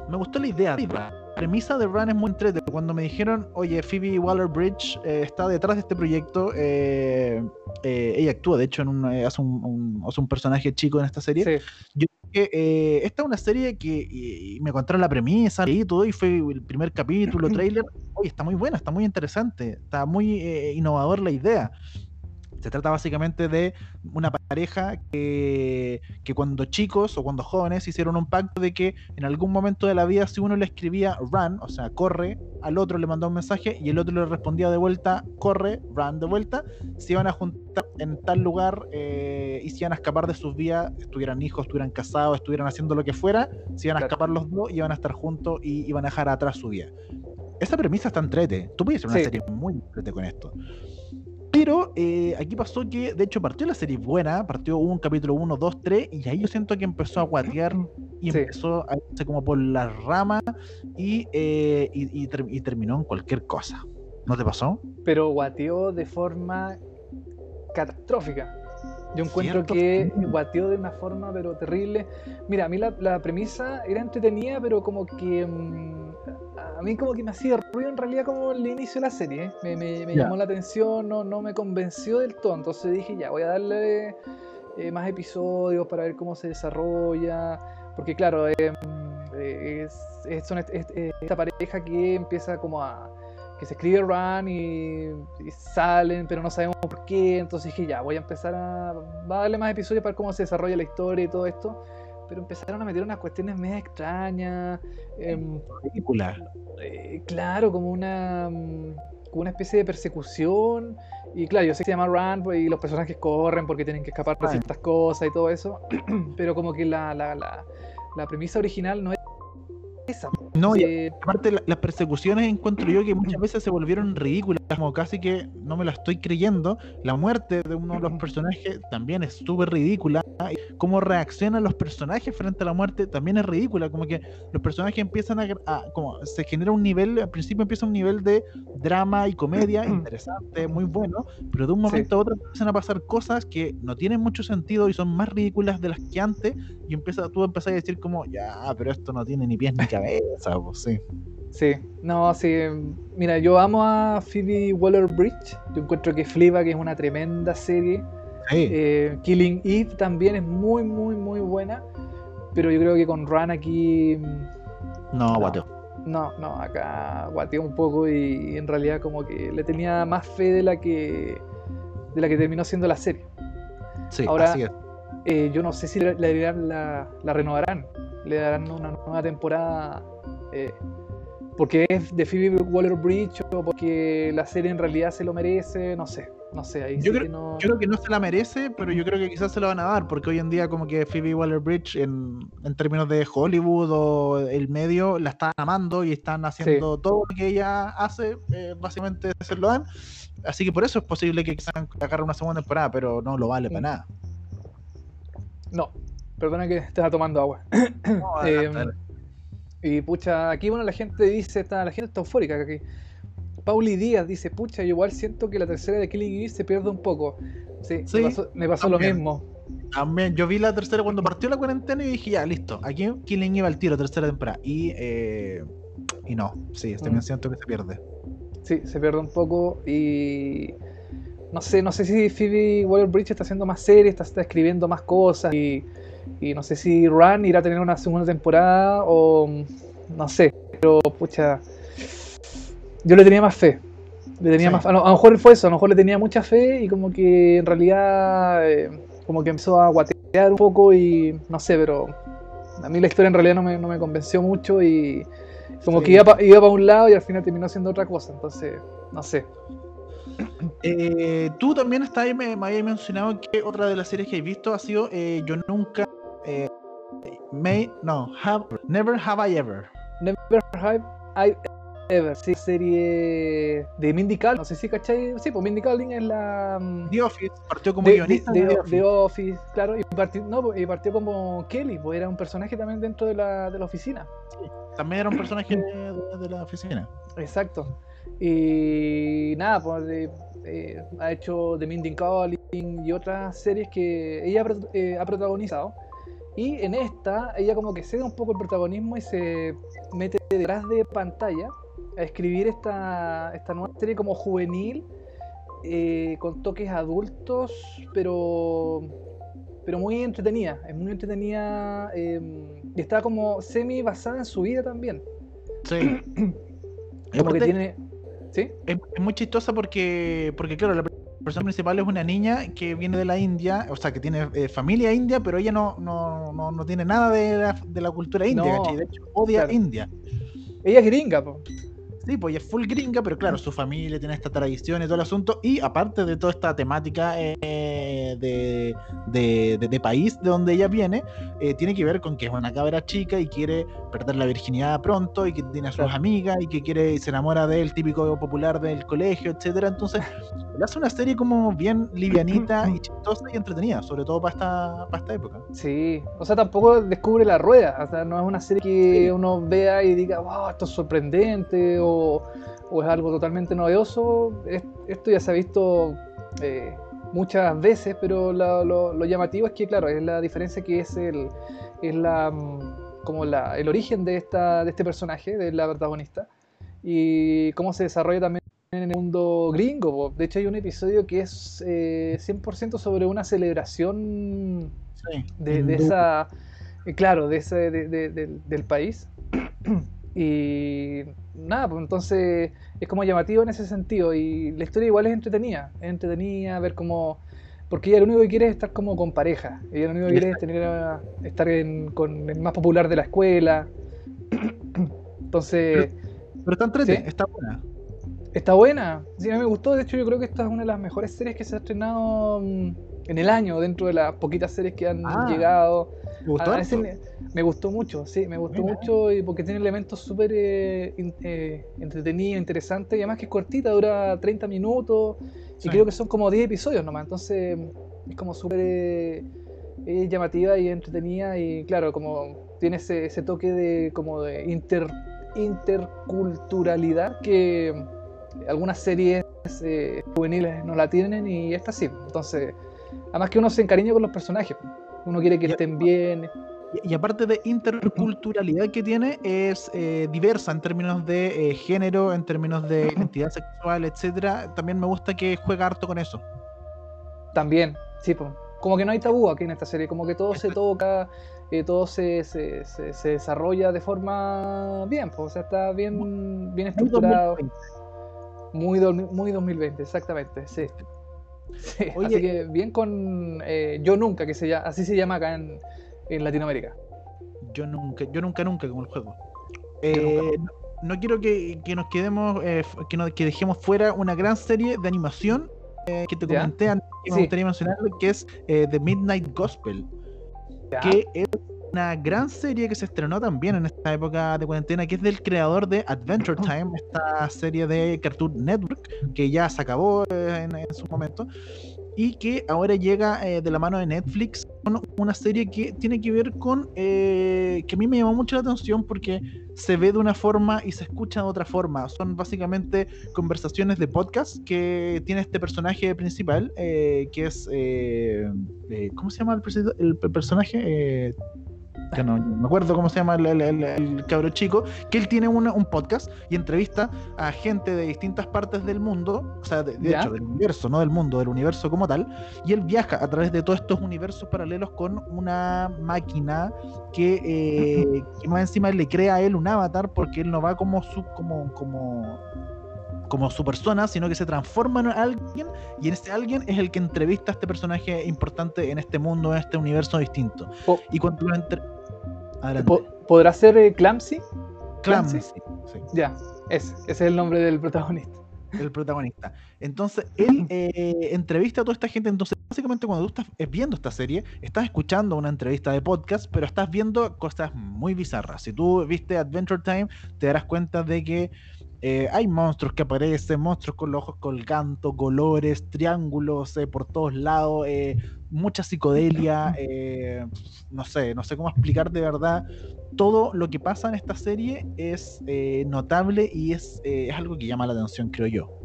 me gustó la idea de Run. La premisa de Run es muy entrete. Cuando me dijeron, oye, Phoebe Waller-Bridge eh, está detrás de este proyecto, eh, eh, ella actúa, de hecho, en un, eh, hace, un, un- hace un personaje chico en esta serie. Sí, que eh, esta es una serie que y- y me contaron la premisa y todo, y fue el primer capítulo, [laughs] trailer. Oye, está muy buena, está muy interesante, está muy eh, innovador la idea. Se trata básicamente de una pareja que, que cuando chicos o cuando jóvenes hicieron un pacto de que en algún momento de la vida si uno le escribía run, o sea, corre, al otro le mandaba un mensaje y el otro le respondía de vuelta, corre, run de vuelta, se iban a juntar en tal lugar eh, y se iban a escapar de sus vidas, estuvieran hijos, estuvieran casados, estuvieran haciendo lo que fuera, se iban a escapar los dos y iban a estar juntos y iban a dejar atrás su vida. Esa premisa está entrete. Tú puedes hacer una Sí. serie muy entrete con esto. Pero eh, aquí pasó que, de hecho, partió la serie buena, partió un capítulo 1, 2, 3, y ahí yo siento que empezó a guatear y Sí. empezó a irse como por la rama y, eh, y, y ter- y terminó en cualquier cosa. ¿No te pasó? pero guateó de forma catastrófica. Yo encuentro Cierto, que guateó de una forma pero terrible. Mira, a mí la, la premisa era entretenida, pero como que mm, a mí como que me hacía ruido en realidad como el inicio de la serie. ¿eh? Me, me- me llamó la atención, no, no me convenció del todo. Entonces dije, ya, voy a darle eh, más episodios para ver cómo se desarrolla. Porque claro, eh, es, son esta pareja que empieza como a que se escribe run y, y salen, pero no sabemos por qué. Entonces dije, ya, voy a empezar a, va a darle más episodios para ver cómo se desarrolla la historia y todo esto. Pero empezaron a meter unas cuestiones medio extrañas. em, Película. eh, claro, como una, mm, como una especie de persecución. Y claro, yo sé que se llama Run pues, y los personajes corren porque tienen que escapar de Ah. ciertas cosas y todo eso. [clears throat] pero como que la, la, la, la premisa original no es esa. No, y aparte la- las persecuciones encuentro yo que muchas veces se volvieron ridículas, como casi que no me la estoy creyendo. La muerte de uno de los personajes también es súper ridícula. y Cómo reaccionan los personajes frente a la muerte también es ridícula. Como que los personajes empiezan a, a- como se genera un nivel, al principio empieza un nivel de drama y comedia interesante, muy bueno, pero de un Sí. momento a otro empiezan a pasar cosas que no tienen mucho sentido y son más ridículas de las que antes y empieza, tú empezás a decir como, ya, pero esto no tiene ni pies ni cabeza, pues sí. Sí, no, sí. Mira, yo amo a Phoebe Waller-Bridge. Yo encuentro que Fleabag es una tremenda serie. Sí. Eh, Killing Eve también es muy, muy, muy buena. Pero yo creo que con Run aquí. mm, no, no. guateo. No, no, acá guateó un poco y, en realidad como que le tenía más fe de la que de la que terminó siendo la serie. Sí, Ahora- así es. Eh, yo no sé si la, la- la renovarán, le darán una nueva temporada eh, porque es de Phoebe Waller-Bridge o porque la serie en realidad se lo merece, no sé, no sé, ahí Yo sí creo- que no... Yo creo que no se la merece, pero yo creo que quizás se la van a dar, porque hoy en día como que Phoebe Waller-Bridge en, en términos de Hollywood o el medio la están amando y están haciendo todo lo que ella hace, eh, básicamente se lo dan. Así que por eso es posible que quizás agarre una segunda temporada, pero no lo vale para nada. No, perdona que estaba tomando agua. No, [laughs] adelante, Eh. Y pucha, aquí bueno la gente dice, está, la gente está eufórica aquí. Pauli Díaz dice, pucha, yo igual siento que la tercera de Killing Eve se pierde un poco. Sí, Sí, me pasó, me pasó lo mismo. También, yo vi la tercera cuando partió la cuarentena y dije, ya, listo, aquí Killing iba al tiro, tercera temporada. Y, eh, y no, sí, también Mm. siento que se pierde. Sí, se pierde un poco y no sé, no sé si Phoebe Waller-Bridge está haciendo más series, está, está escribiendo más cosas y, y no sé si Run irá a tener una segunda temporada o no sé, pero pucha, yo le tenía más fe. Le tenía Sí. más, a, lo, a lo mejor fue eso, a lo mejor le tenía mucha fe y como que en realidad eh, como que empezó a guatear un poco y no sé, pero a mí la historia en realidad no me, no me convenció mucho y como Sí. que iba para iba pa un lado y al final terminó siendo otra cosa, entonces no sé. [clears throat] Eh, tú también estás, ahí, me, me habías mencionado que otra de las series que has visto ha sido eh, Yo Nunca, eh, May, no, have, Never Have I Ever. Never Have I Ever, sí, serie de Mindy Kaling, no sé si cachai, sí, pues Mindy Kaling es la... mm, The Office partió como de, guionista de- de The Office. Office, claro, y partió, no, y partió como Kelly, pues era un personaje también dentro de la, de la oficina. También era un personaje de, la oficina. Exacto. Y nada, pues eh, ha hecho The Mindy Kaling y otras series que ella pro- eh, ha protagonizado. Y en esta, ella como que cede un poco el protagonismo y se mete detrás de pantalla a escribir esta, esta nueva serie como juvenil, eh, con toques adultos, pero pero muy entretenida, es muy entretenida eh, y está como semi basada en su vida también. Sí. [clears throat] Como que tiene... ¿Sí? es, es muy chistosa porque, porque claro, la persona principal es una niña que viene de la India, o sea, que tiene eh, familia india, pero ella no, no, no, no tiene nada de la, de la cultura india. De hecho, odia claro. India. Ella es gringa, po. Ella es full gringa, pero claro, su familia tiene esta tradición y todo el asunto. Y aparte de toda esta temática eh, de, de, de- de país de donde ella viene, eh, tiene que ver con que es una cabra chica y quiere perder la virginidad pronto y que tiene a sus Claro. amigas y que quiere y se enamora del típico popular del colegio, etcétera. Entonces, [laughs] le hace una serie como bien livianita [laughs] y chistosa y entretenida, sobre todo para esta, para esta época. Sí, o sea, tampoco descubre la rueda, o sea, no es una serie que uno vea y diga, wow, esto es sorprendente o, o es algo totalmente novedoso. Es- Esto ya se ha visto eh, muchas veces, pero la- lo, lo llamativo es que, claro, es la diferencia que es el, es la, mm, como la, el origen de, esta, de este personaje, de la protagonista, y cómo se desarrolla también en el mundo gringo. De hecho, hay un episodio que es eh, 100% sobre una celebración Sí, de, de esa, eh, claro, de ese, de- de- del- del país. [clears throat] Y nada, pues entonces es como llamativo en ese sentido. Y la historia igual es entretenida, es entretenida, ver cómo. Porque ella lo único que quiere es estar como con pareja. Ella lo único que quiere es tener a- estar en- con el más popular de la escuela. Entonces, Pero está entrete, Sí. está buena. está buena. Sí, a mí me gustó. De hecho, yo creo que esta es una de las mejores series que se ha estrenado mm, en el año, dentro de las poquitas series que han Ah, llegado. ¿Te gustó? A- a ese harto? le- me gustó mucho, sí, me gustó Mira. mucho y porque tiene elementos súper eh, eh, entretenidos, interesantes y además que es cortita, dura 30 minutos Sí. y creo que son como 10 episodios nomás, entonces es como súper eh, eh, llamativa y entretenida y claro, como tiene ese, ese toque de como de inter, interculturalidad que algunas series eh, juveniles no la tienen y esta sí, entonces además que uno se encariña con los personajes, uno quiere que Ya. estén bien. Y, y aparte de interculturalidad que tiene, es eh, diversa en términos de eh, género, en términos de identidad sexual, etcétera. También me gusta que juega harto con eso. También, sí, po. como que no hay tabú aquí en esta serie, como que todo se toca, eh, todo se, se, se- se desarrolla de forma bien, po. o sea, está bien, bien Muy estructurado, 2020. muy, dormi- muy 2020, exactamente, sí. Sí, Oye. así que bien con eh, Yo Nunca, que se llama, así se llama acá en, en Latinoamérica. Yo nunca, yo nunca, nunca como el juego. Eh, no, no quiero que, que nos quedemos, eh, que, nos, que dejemos fuera una gran serie de animación eh, que te comenté antes, que me Sí. gustaría mencionarlo, que es The Midnight Gospel. Ya. que es una gran serie que se estrenó también en esta época de cuarentena, que es del creador de Adventure Time, esta serie de Cartoon Network, que ya se acabó eh, en, en su momento. y que ahora llega eh, de la mano de Netflix con una serie que tiene que ver con eh, que a mí me llamó mucho la atención porque se ve de una forma y se escucha de otra forma. Son básicamente conversaciones de podcast que tiene este personaje principal, eh, que es ¿cómo se llama el, personaje? Que no, no me acuerdo cómo se llama el, el- el- el cabro chico, que él tiene una- un podcast y entrevista a gente de distintas partes del mundo, o sea, de, hecho, del universo, no del mundo, del universo como tal, y él viaja a través de todos estos universos paralelos con una máquina que, eh, que más encima le crea a él un avatar porque él no va como su, como, como, como su persona, sino que se transforma en alguien y en este alguien es el que entrevista a este personaje importante en este mundo, en este universo distinto. Po- Y cuando lo entre... ¿Podrá ser eh, Clamsy? Sí, Ya, ese, ese es el nombre del protagonista. el protagonista. Entonces, él [laughs] eh, entrevista a toda esta gente. Entonces, básicamente, cuando tú estás eh, viendo esta serie, estás escuchando una entrevista de podcast, pero estás viendo cosas muy bizarras. Si tú viste Adventure Time, te darás cuenta de que eh, hay monstruos que aparecen, monstruos con los ojos colgando, colores, triángulos eh, por todos lados, eh, mucha psicodelia, no sé, no sé cómo explicar de verdad. Todo lo que pasa en esta serie es notable y es, es algo que llama la atención, creo yo.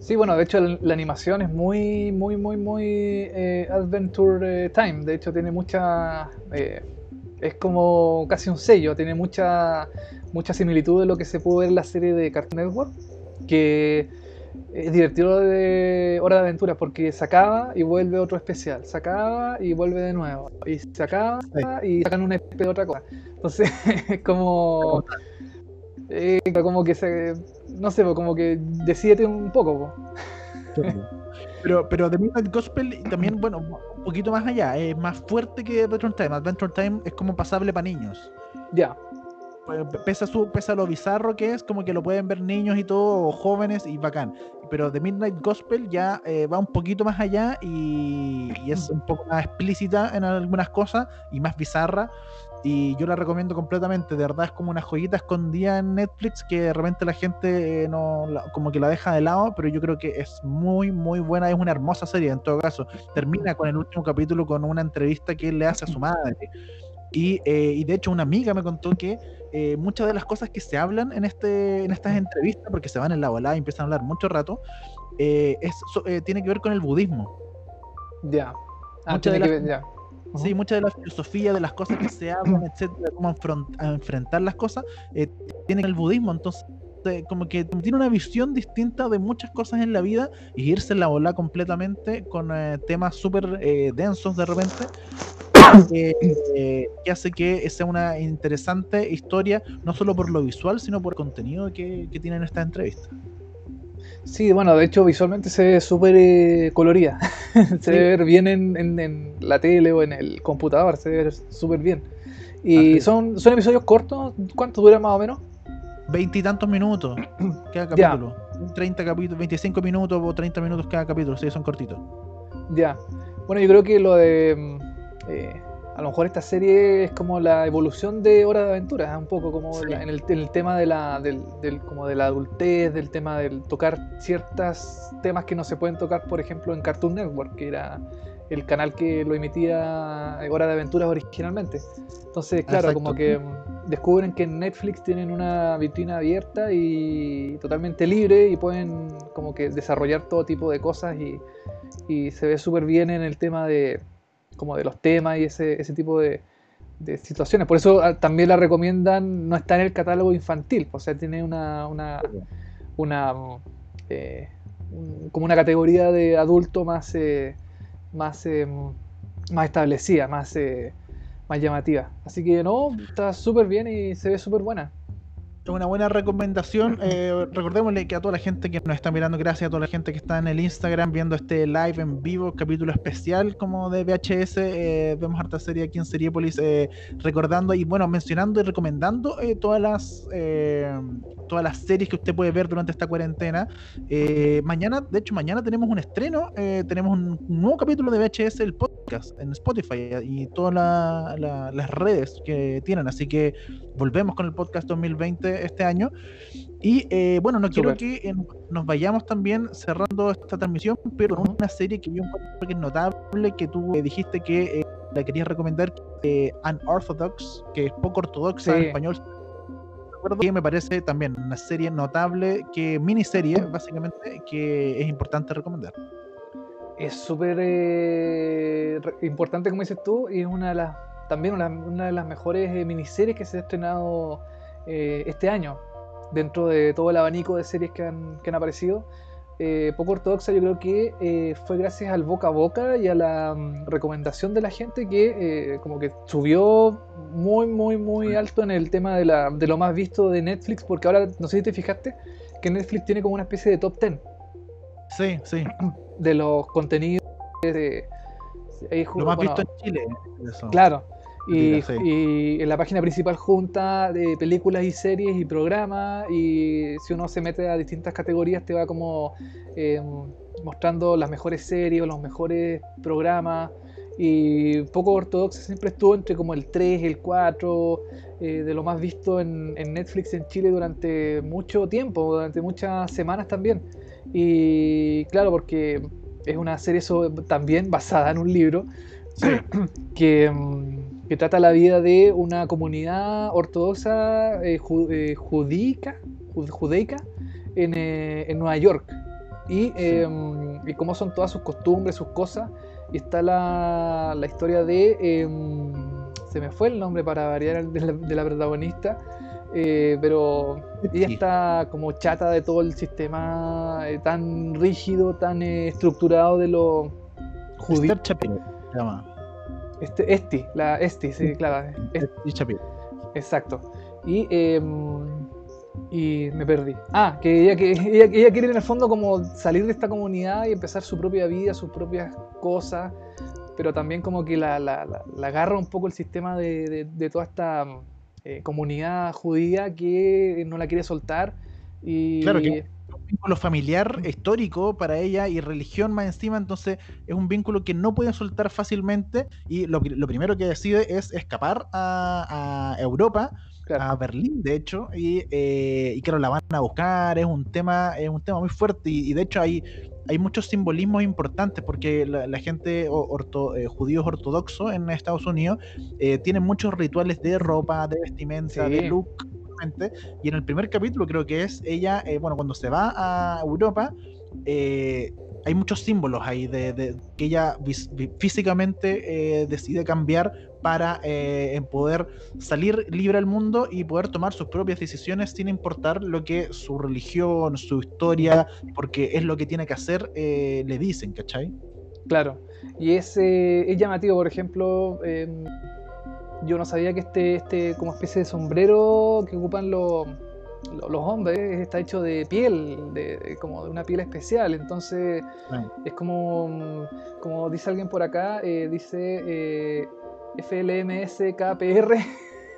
Sí, bueno, de hecho la, la animación es muy, muy, muy, muy Adventure Time. De hecho tiene mucha... es como casi un sello, tiene mucha, mucha similitud de lo que se pudo ver en la serie de Cartoon Network, que es divertido de Hora de Aventuras porque se acaba y vuelve otro especial, se acaba y vuelve de nuevo, y se acaba y sacan un especial de otra cosa. Entonces [laughs] es como... eh, como que se... No sé, como que decídete un poco. po. Pero, pero The Midnight Gospel también, [clears throat] bueno, un poquito más allá, es más fuerte que Adventure Time. Adventure Time es como pasable para niños. Ya. Pues, Pese a, su, pese a lo bizarro que es, como que lo pueden ver niños y todo, jóvenes y bacán. Pero The Midnight Gospel ya eh, va un poquito más allá y, y es un poco más explícita en algunas cosas y más bizarra. Y yo la recomiendo completamente. De verdad es como una joyita escondida en Netflix que de repente la gente eh, no la- como que la deja de lado, pero yo creo que es muy, muy buena. Es una hermosa serie en todo caso. Termina con el último capítulo con una entrevista que él le hace a su madre. Y, eh, y de hecho una amiga me contó que eh, muchas de las cosas que se hablan en, este, en estas entrevistas, porque se van en la volada y empiezan a hablar mucho rato, eh, es, so- tiene que ver con el budismo. Ya. Ah, Muchas de que las- ver, ya. Sí, mucha de la filosofía, de las cosas que se hablan, etcétera, cómo enfrentar las cosas, eh, tiene el budismo. Entonces, eh, como que tiene una visión distinta de muchas cosas en la vida y irse en la bola completamente con eh, temas súper eh, densos de repente. [coughs] eh, que hace que sea una interesante historia, no solo por lo visual, sino por el contenido que, que tienen estas entrevistas. Sí, bueno, de hecho visualmente se ve súper eh, colorida. [laughs] se Sí. debe ver bien en, en- en la tele o en el computador, se ve súper bien. Y Así. son, son episodios cortos, ¿cuánto dura más o menos? Veintitantos minutos [clears throat] cada Ya. capítulo. 30 capítulos, 25 minutos o 30 minutos cada capítulo, sí, son cortitos. Ya. Bueno, yo creo que lo de. mm, eh, a lo mejor esta serie es como la evolución de Hora de Aventuras, un poco como Sí. la- en, el, en el tema de la, del, del- como de la adultez, del tema del tocar ciertos temas que no se pueden tocar, por ejemplo, en Cartoon Network, que era el canal que lo emitía eh, Hora de Aventuras originalmente. Entonces, claro, Exacto. como que mm, descubren que en Netflix tienen una vitrina abierta y totalmente libre y pueden como que desarrollar todo tipo de cosas y, y se ve súper bien en el tema de como de los temas y ese, ese tipo de, de situaciones. Por eso ah, también la recomiendan, no está en el catálogo infantil, o sea, tiene una, una, una eh, como una categoría de adulto más, eh, más, eh, más establecida, más, eh, más llamativa. Así que no, está súper bien y se ve súper buena. Es una buena recomendación. Eh, recordémosle que a toda la gente que nos está mirando, gracias a toda la gente que está en el Instagram viendo este live en vivo, capítulo especial como de VHS. eh, vemos harta serie aquí en Seriepolis, eh, recordando y bueno, mencionando y recomendando eh, todas las eh, todas las series que usted puede ver durante esta cuarentena. Eh, mañana, de hecho, mañana tenemos un estreno, tenemos un nuevo capítulo de VHS, el podcast, en Spotify y todas la- la- las redes que tienen. Así que volvemos con el podcast 2020 este año. Y eh, bueno, no quiero que eh, nos vayamos también cerrando esta transmisión, pero con una serie que yo encuentro que es notable, que tú eh, dijiste que eh, la querías recomendar, Unorthodox, que es poco ortodoxa en español. Que me parece también una serie notable, que miniserie, básicamente, que es importante recomendar. Es súper importante, como dices tú, y es una de las, también una, una de las mejores miniseries que se ha estrenado eh, este año, dentro de todo el abanico de series que han, que han aparecido. Eh, poco ortodoxa yo creo que eh, fue gracias al boca a boca y a la mm, recomendación de la gente que eh, como que subió muy muy muy alto en el tema de, la, de lo más visto de Netflix porque ahora no sé si te fijaste que Netflix tiene como una especie de top 10 Sí, sí. de los contenidos de, ahí ju- Lo más bueno, visto en Chile. eso. Claro. Y, Mira, sí. y en la página principal junta de películas y series y programas y si uno se mete a distintas categorías te va como eh, mostrando las mejores series o los mejores programas y poco ortodoxa siempre estuvo entre como el 3, el 4 eh, de lo más visto en, en Netflix en Chile durante mucho tiempo, durante muchas semanas también y claro porque es una serie so- también basada en un libro Sí. [clears throat] que, mm, que trata la vida de una comunidad ortodoxa eh, ju- eh, judíca, ju- judaica en, eh, en Nueva York. Y, eh, y cómo son todas sus costumbres, sus cosas. Y está la, la historia de. eh, se me fue el nombre para variar de la, de la protagonista. eh, pero ella Sí. está como chata de todo el sistema eh, tan rígido, tan eh, estructurado de lo judío. Esther Shapiro se llama. Este, Esti, la Esti, sí, claro. es- Esther Shapiro. exacto. Y, eh, y me perdí. Ah, que ella, que ella, ella quiere en el fondo como salir de esta comunidad y empezar su propia vida, sus propias cosas, pero también como que la, la- la- la agarra un poco el sistema de, de- de toda esta eh, comunidad judía que no la quiere soltar. Y, Claro que- vínculo familiar histórico para ella y religión más encima, entonces es un vínculo que no pueden soltar fácilmente y lo, lo primero que decide es escapar a, a Europa, claro, a Berlín de hecho, y, eh, y claro, la van a buscar, es un tema, es un tema muy fuerte y, y de hecho hay, hay muchos simbolismos importantes porque la, la gente orto- eh, judíos ortodoxos en Estados Unidos eh, tienen muchos rituales de ropa, de vestimenta, Sí. de look, y en el primer capítulo creo que es ella, eh, bueno, cuando se va a Europa, eh, hay muchos símbolos ahí de, que ella físicamente eh, decide cambiar para poder salir libre al mundo y poder tomar sus propias decisiones sin importar lo que su religión, su historia, porque es lo que tiene que hacer, le dicen, ¿cachai? claro. Y es, es llamativo, por ejemplo, em, yo no sabía que este, este como especie de sombrero que ocupan los, lo- los hombres está hecho de piel, de, de- como de una piel especial. Entonces es como, como dice alguien por acá, eh, dice eh, FLMSKPR,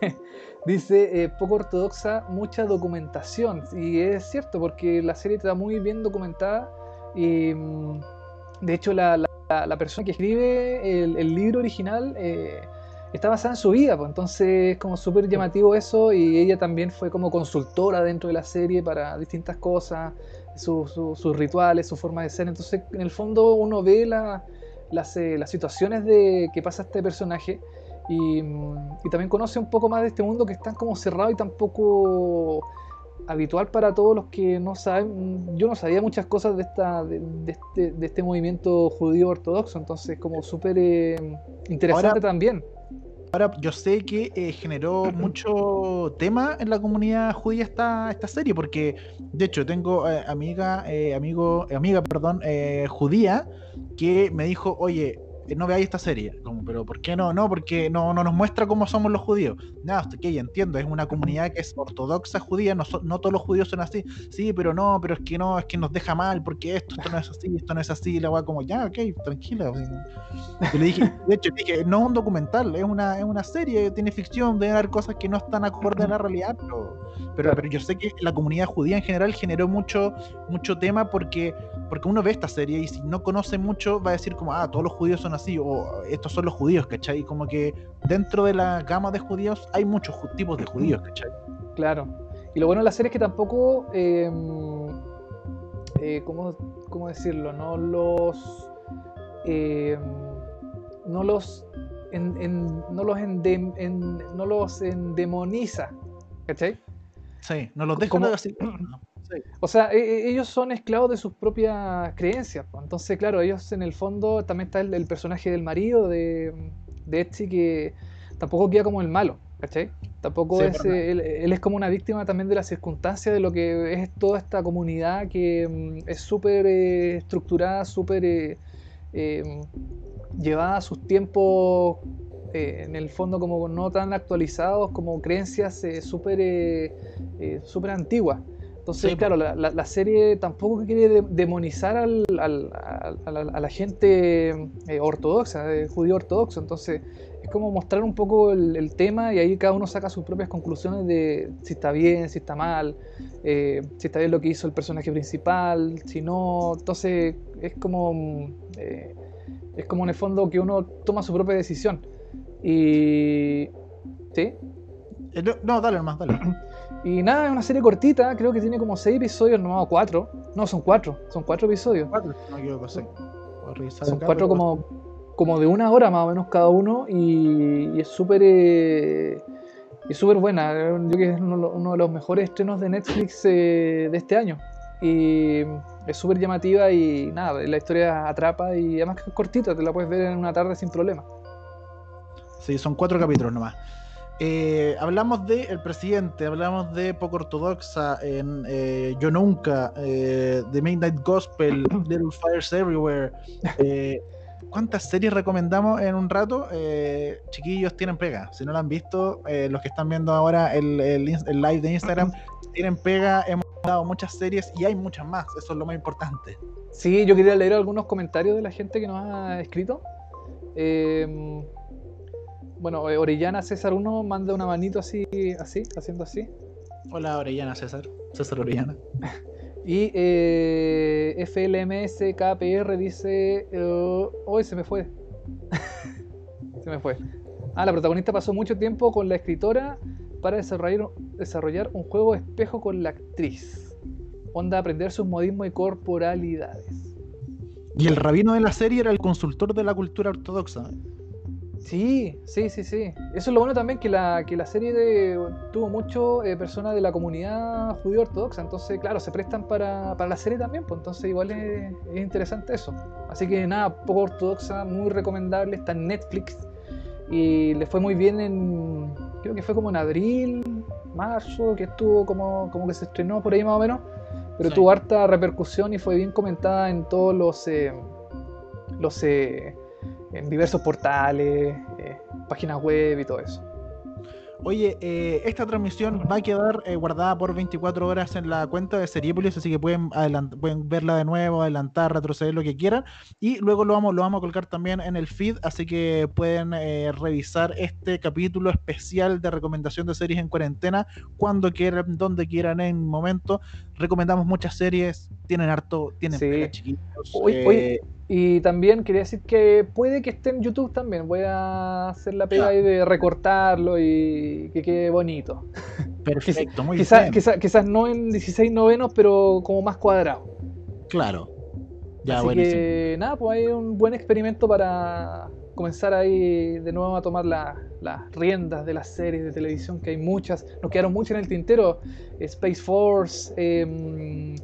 [laughs] dice eh, poco ortodoxa, mucha documentación. Y es cierto, porque la serie está muy bien documentada y mm, de hecho la, la- la persona que escribe el, el libro original eh, está basada en su vida, pues, entonces es como súper llamativo eso y ella también fue como consultora dentro de la serie para distintas cosas, su- su- sus rituales, su forma de ser, entonces en el fondo uno ve la- las, eh, las situaciones de que pasa este personaje y, mm, y también conoce un poco más de este mundo que es tan como cerrado y tan poco habitual para todos los que no saben. Yo no sabía muchas cosas de esta de, de este, de este movimiento judío ortodoxo, entonces como súper eh, interesante Ahora- también. Ahora, yo sé que eh, generó [clears throat] mucho tema en la comunidad judía esta, esta serie, porque de hecho tengo eh, amiga, eh, amigo, amiga, perdón, eh, judía, que me dijo, oye, no veáis esta serie. Como, pero ¿por qué no? No, porque no, no nos muestra cómo somos los judíos. Nada, hasta que entiendo, es una comunidad que es ortodoxa judía, no, so- no todos los judíos son así. Sí, pero no, pero es que no, es que nos deja mal, porque esto, esto no es así, esto no es así. Y la weá como, ya, ok, tranquila. le dije, de hecho, dije, no es un documental, es una, es una serie, tiene ficción, debe haber cosas que no están acorde a la realidad, pero pero, pero yo sé que la comunidad judía en general generó mucho, mucho tema porque, porque uno ve esta serie y si no conoce mucho va a decir como, ah, todos los judíos son así, o estos son los judíos, ¿cachai? Y como que dentro de la gama de judíos hay muchos tipos de judíos, ¿cachai? Claro. Y lo bueno de la serie es que tampoco, eh, eh, ¿cómo, cómo decirlo? No los, eh, no los, en- en- no los, endem- en- no los endemoniza, ¿cachai? Sí, no los dejan así. [clears throat] Sí. O sea, e- e- ellos son esclavos de sus propias creencias. Entonces, claro, ellos en el fondo también está el, el personaje del marido de, de Etsy que tampoco queda como el malo, ¿cachai? Tampoco Sí, es, eh, él, él es como una víctima también de las circunstancias de lo que es toda esta comunidad que mm, es súper eh, estructurada, súper eh, eh, llevada a sus tiempos, eh, en el fondo como no tan actualizados, como creencias eh, súper eh, eh, antiguas. Entonces, Sí, claro, la, la- la serie tampoco quiere de- demonizar al- al- al- a, la, a la gente eh, ortodoxa, eh, judío ortodoxo. Entonces, es como mostrar un poco el, el tema y ahí cada uno saca sus propias conclusiones de si está bien, si está mal, eh, si está bien lo que hizo el personaje principal, si no. Entonces, es como. eh, es como en el fondo que uno toma su propia decisión. Y. ¿Sí? Eh, no, No, dale nomás, dale. [clears throat] Y nada, es una serie cortita, creo que tiene como seis episodios, no, cuatro. No, son cuatro, son cuatro episodios. Cuatro, si no me equivoco, sí. Son acá, cuatro pero- como, como de una hora más o menos cada uno y, y es súper eh, es súper buena. Yo creo que es uno, uno de los mejores estrenos de Netflix eh, de este año. Y es súper llamativa y nada, la historia atrapa y además que es cortita, te la puedes ver en una tarde sin problema. Sí, son cuatro capítulos nomás. Eh, hablamos de El Presidente, hablamos de Poco Ortodoxa, en eh, Yo Nunca, eh, The Midnight Gospel, [clears throat] Little Fires Everywhere. eh, ¿Cuántas series recomendamos en un rato? Eh, chiquillos, tienen pega. Si no la han visto, eh, los que están viendo ahora el, el el live de Instagram, [clears throat] tienen pega. Hemos dado muchas series y hay muchas más. Eso es lo más importante. Sí, yo quería leer algunos comentarios de la gente que nos ha escrito. Eh, bueno, eh, Orellana César 1 manda una manito así, así, haciendo así. Hola, Orellana, César. César Orellana. [laughs] Y eh, FLMS KPR dice. eh, Hoy se me fue. [laughs] se me fue. Ah, la protagonista pasó mucho tiempo con la escritora para desarrollar, desarrollar un juego espejo con la actriz. Onda aprender sus modismos y corporalidades. Y el rabino de la serie era el consultor de la cultura ortodoxa. Sí, sí, sí, sí. Eso es lo bueno también que la, que la serie de- tuvo mucho eh, personas de la comunidad judío ortodoxa. Entonces, claro, se prestan para, para la serie también. Pues entonces igual es, es interesante eso. Así que nada, poco ortodoxa, muy recomendable. Está en Netflix. Y le fue muy bien en. Creo que fue como en abril, marzo, que estuvo como, como que se estrenó por ahí más o menos. Pero Sí. tuvo harta repercusión y fue bien comentada en todos los. eh, los eh, en diversos portales, eh, páginas web y todo eso. Oye, eh, esta transmisión va a quedar eh, guardada por 24 horas en la cuenta de Seriepolis, así que pueden, pueden verla de nuevo, adelantar, retroceder, lo que quieran. Y luego lo vamos, lo vamos a colocar también en el feed, así que pueden eh, revisar este capítulo especial de recomendación de series en cuarentena cuando quieran, donde quieran, en momento. Recomendamos muchas series, tienen harto, tienen Sí. Oye, eh, oye, Y también quería decir que puede que esté en YouTube también. Voy a hacer la pega ahí de recortarlo y que quede bonito. perfecto, muy Quizás bien. quizá, quizás no en 16 novenos, pero como más cuadrado. Claro. Ya, Así buenísimo. que nada, pues hay un buen experimento para comenzar ahí de nuevo a tomar la- las riendas de las series de televisión, que hay muchas. Nos quedaron muchas en el tintero. Space Force, em,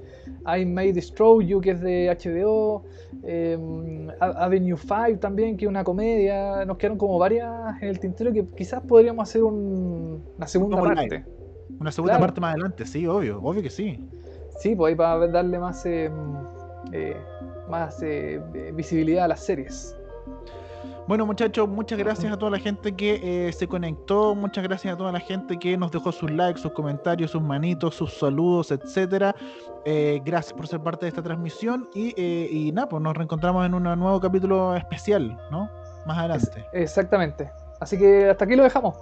I May Destroy You, que es de HBO, em, A- Avenue 5 también, que es una comedia. Nos quedaron como varias en el tintero que quizás podríamos hacer un- una segunda Como parte. Una segunda claro. parte más adelante, sí, obvio, obvio que sí. Sí, pues ahí para darle más, em, eh, más eh, visibilidad a las series. Bueno, muchachos, muchas gracias a toda la gente que eh, se conectó, muchas gracias a toda la gente que nos dejó sus likes, sus comentarios, sus manitos, sus saludos, etcétera. Eh, gracias por ser parte de esta transmisión y, eh, y nada, pues nos reencontramos en un nuevo capítulo especial, ¿no? Más adelante. Exactamente. Así que hasta aquí lo dejamos.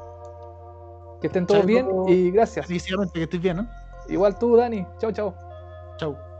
Que estén todos bien y gracias. Sinceramente, que estés bien, ¿no? Igual tú, Dani. Chao, chao. Chau.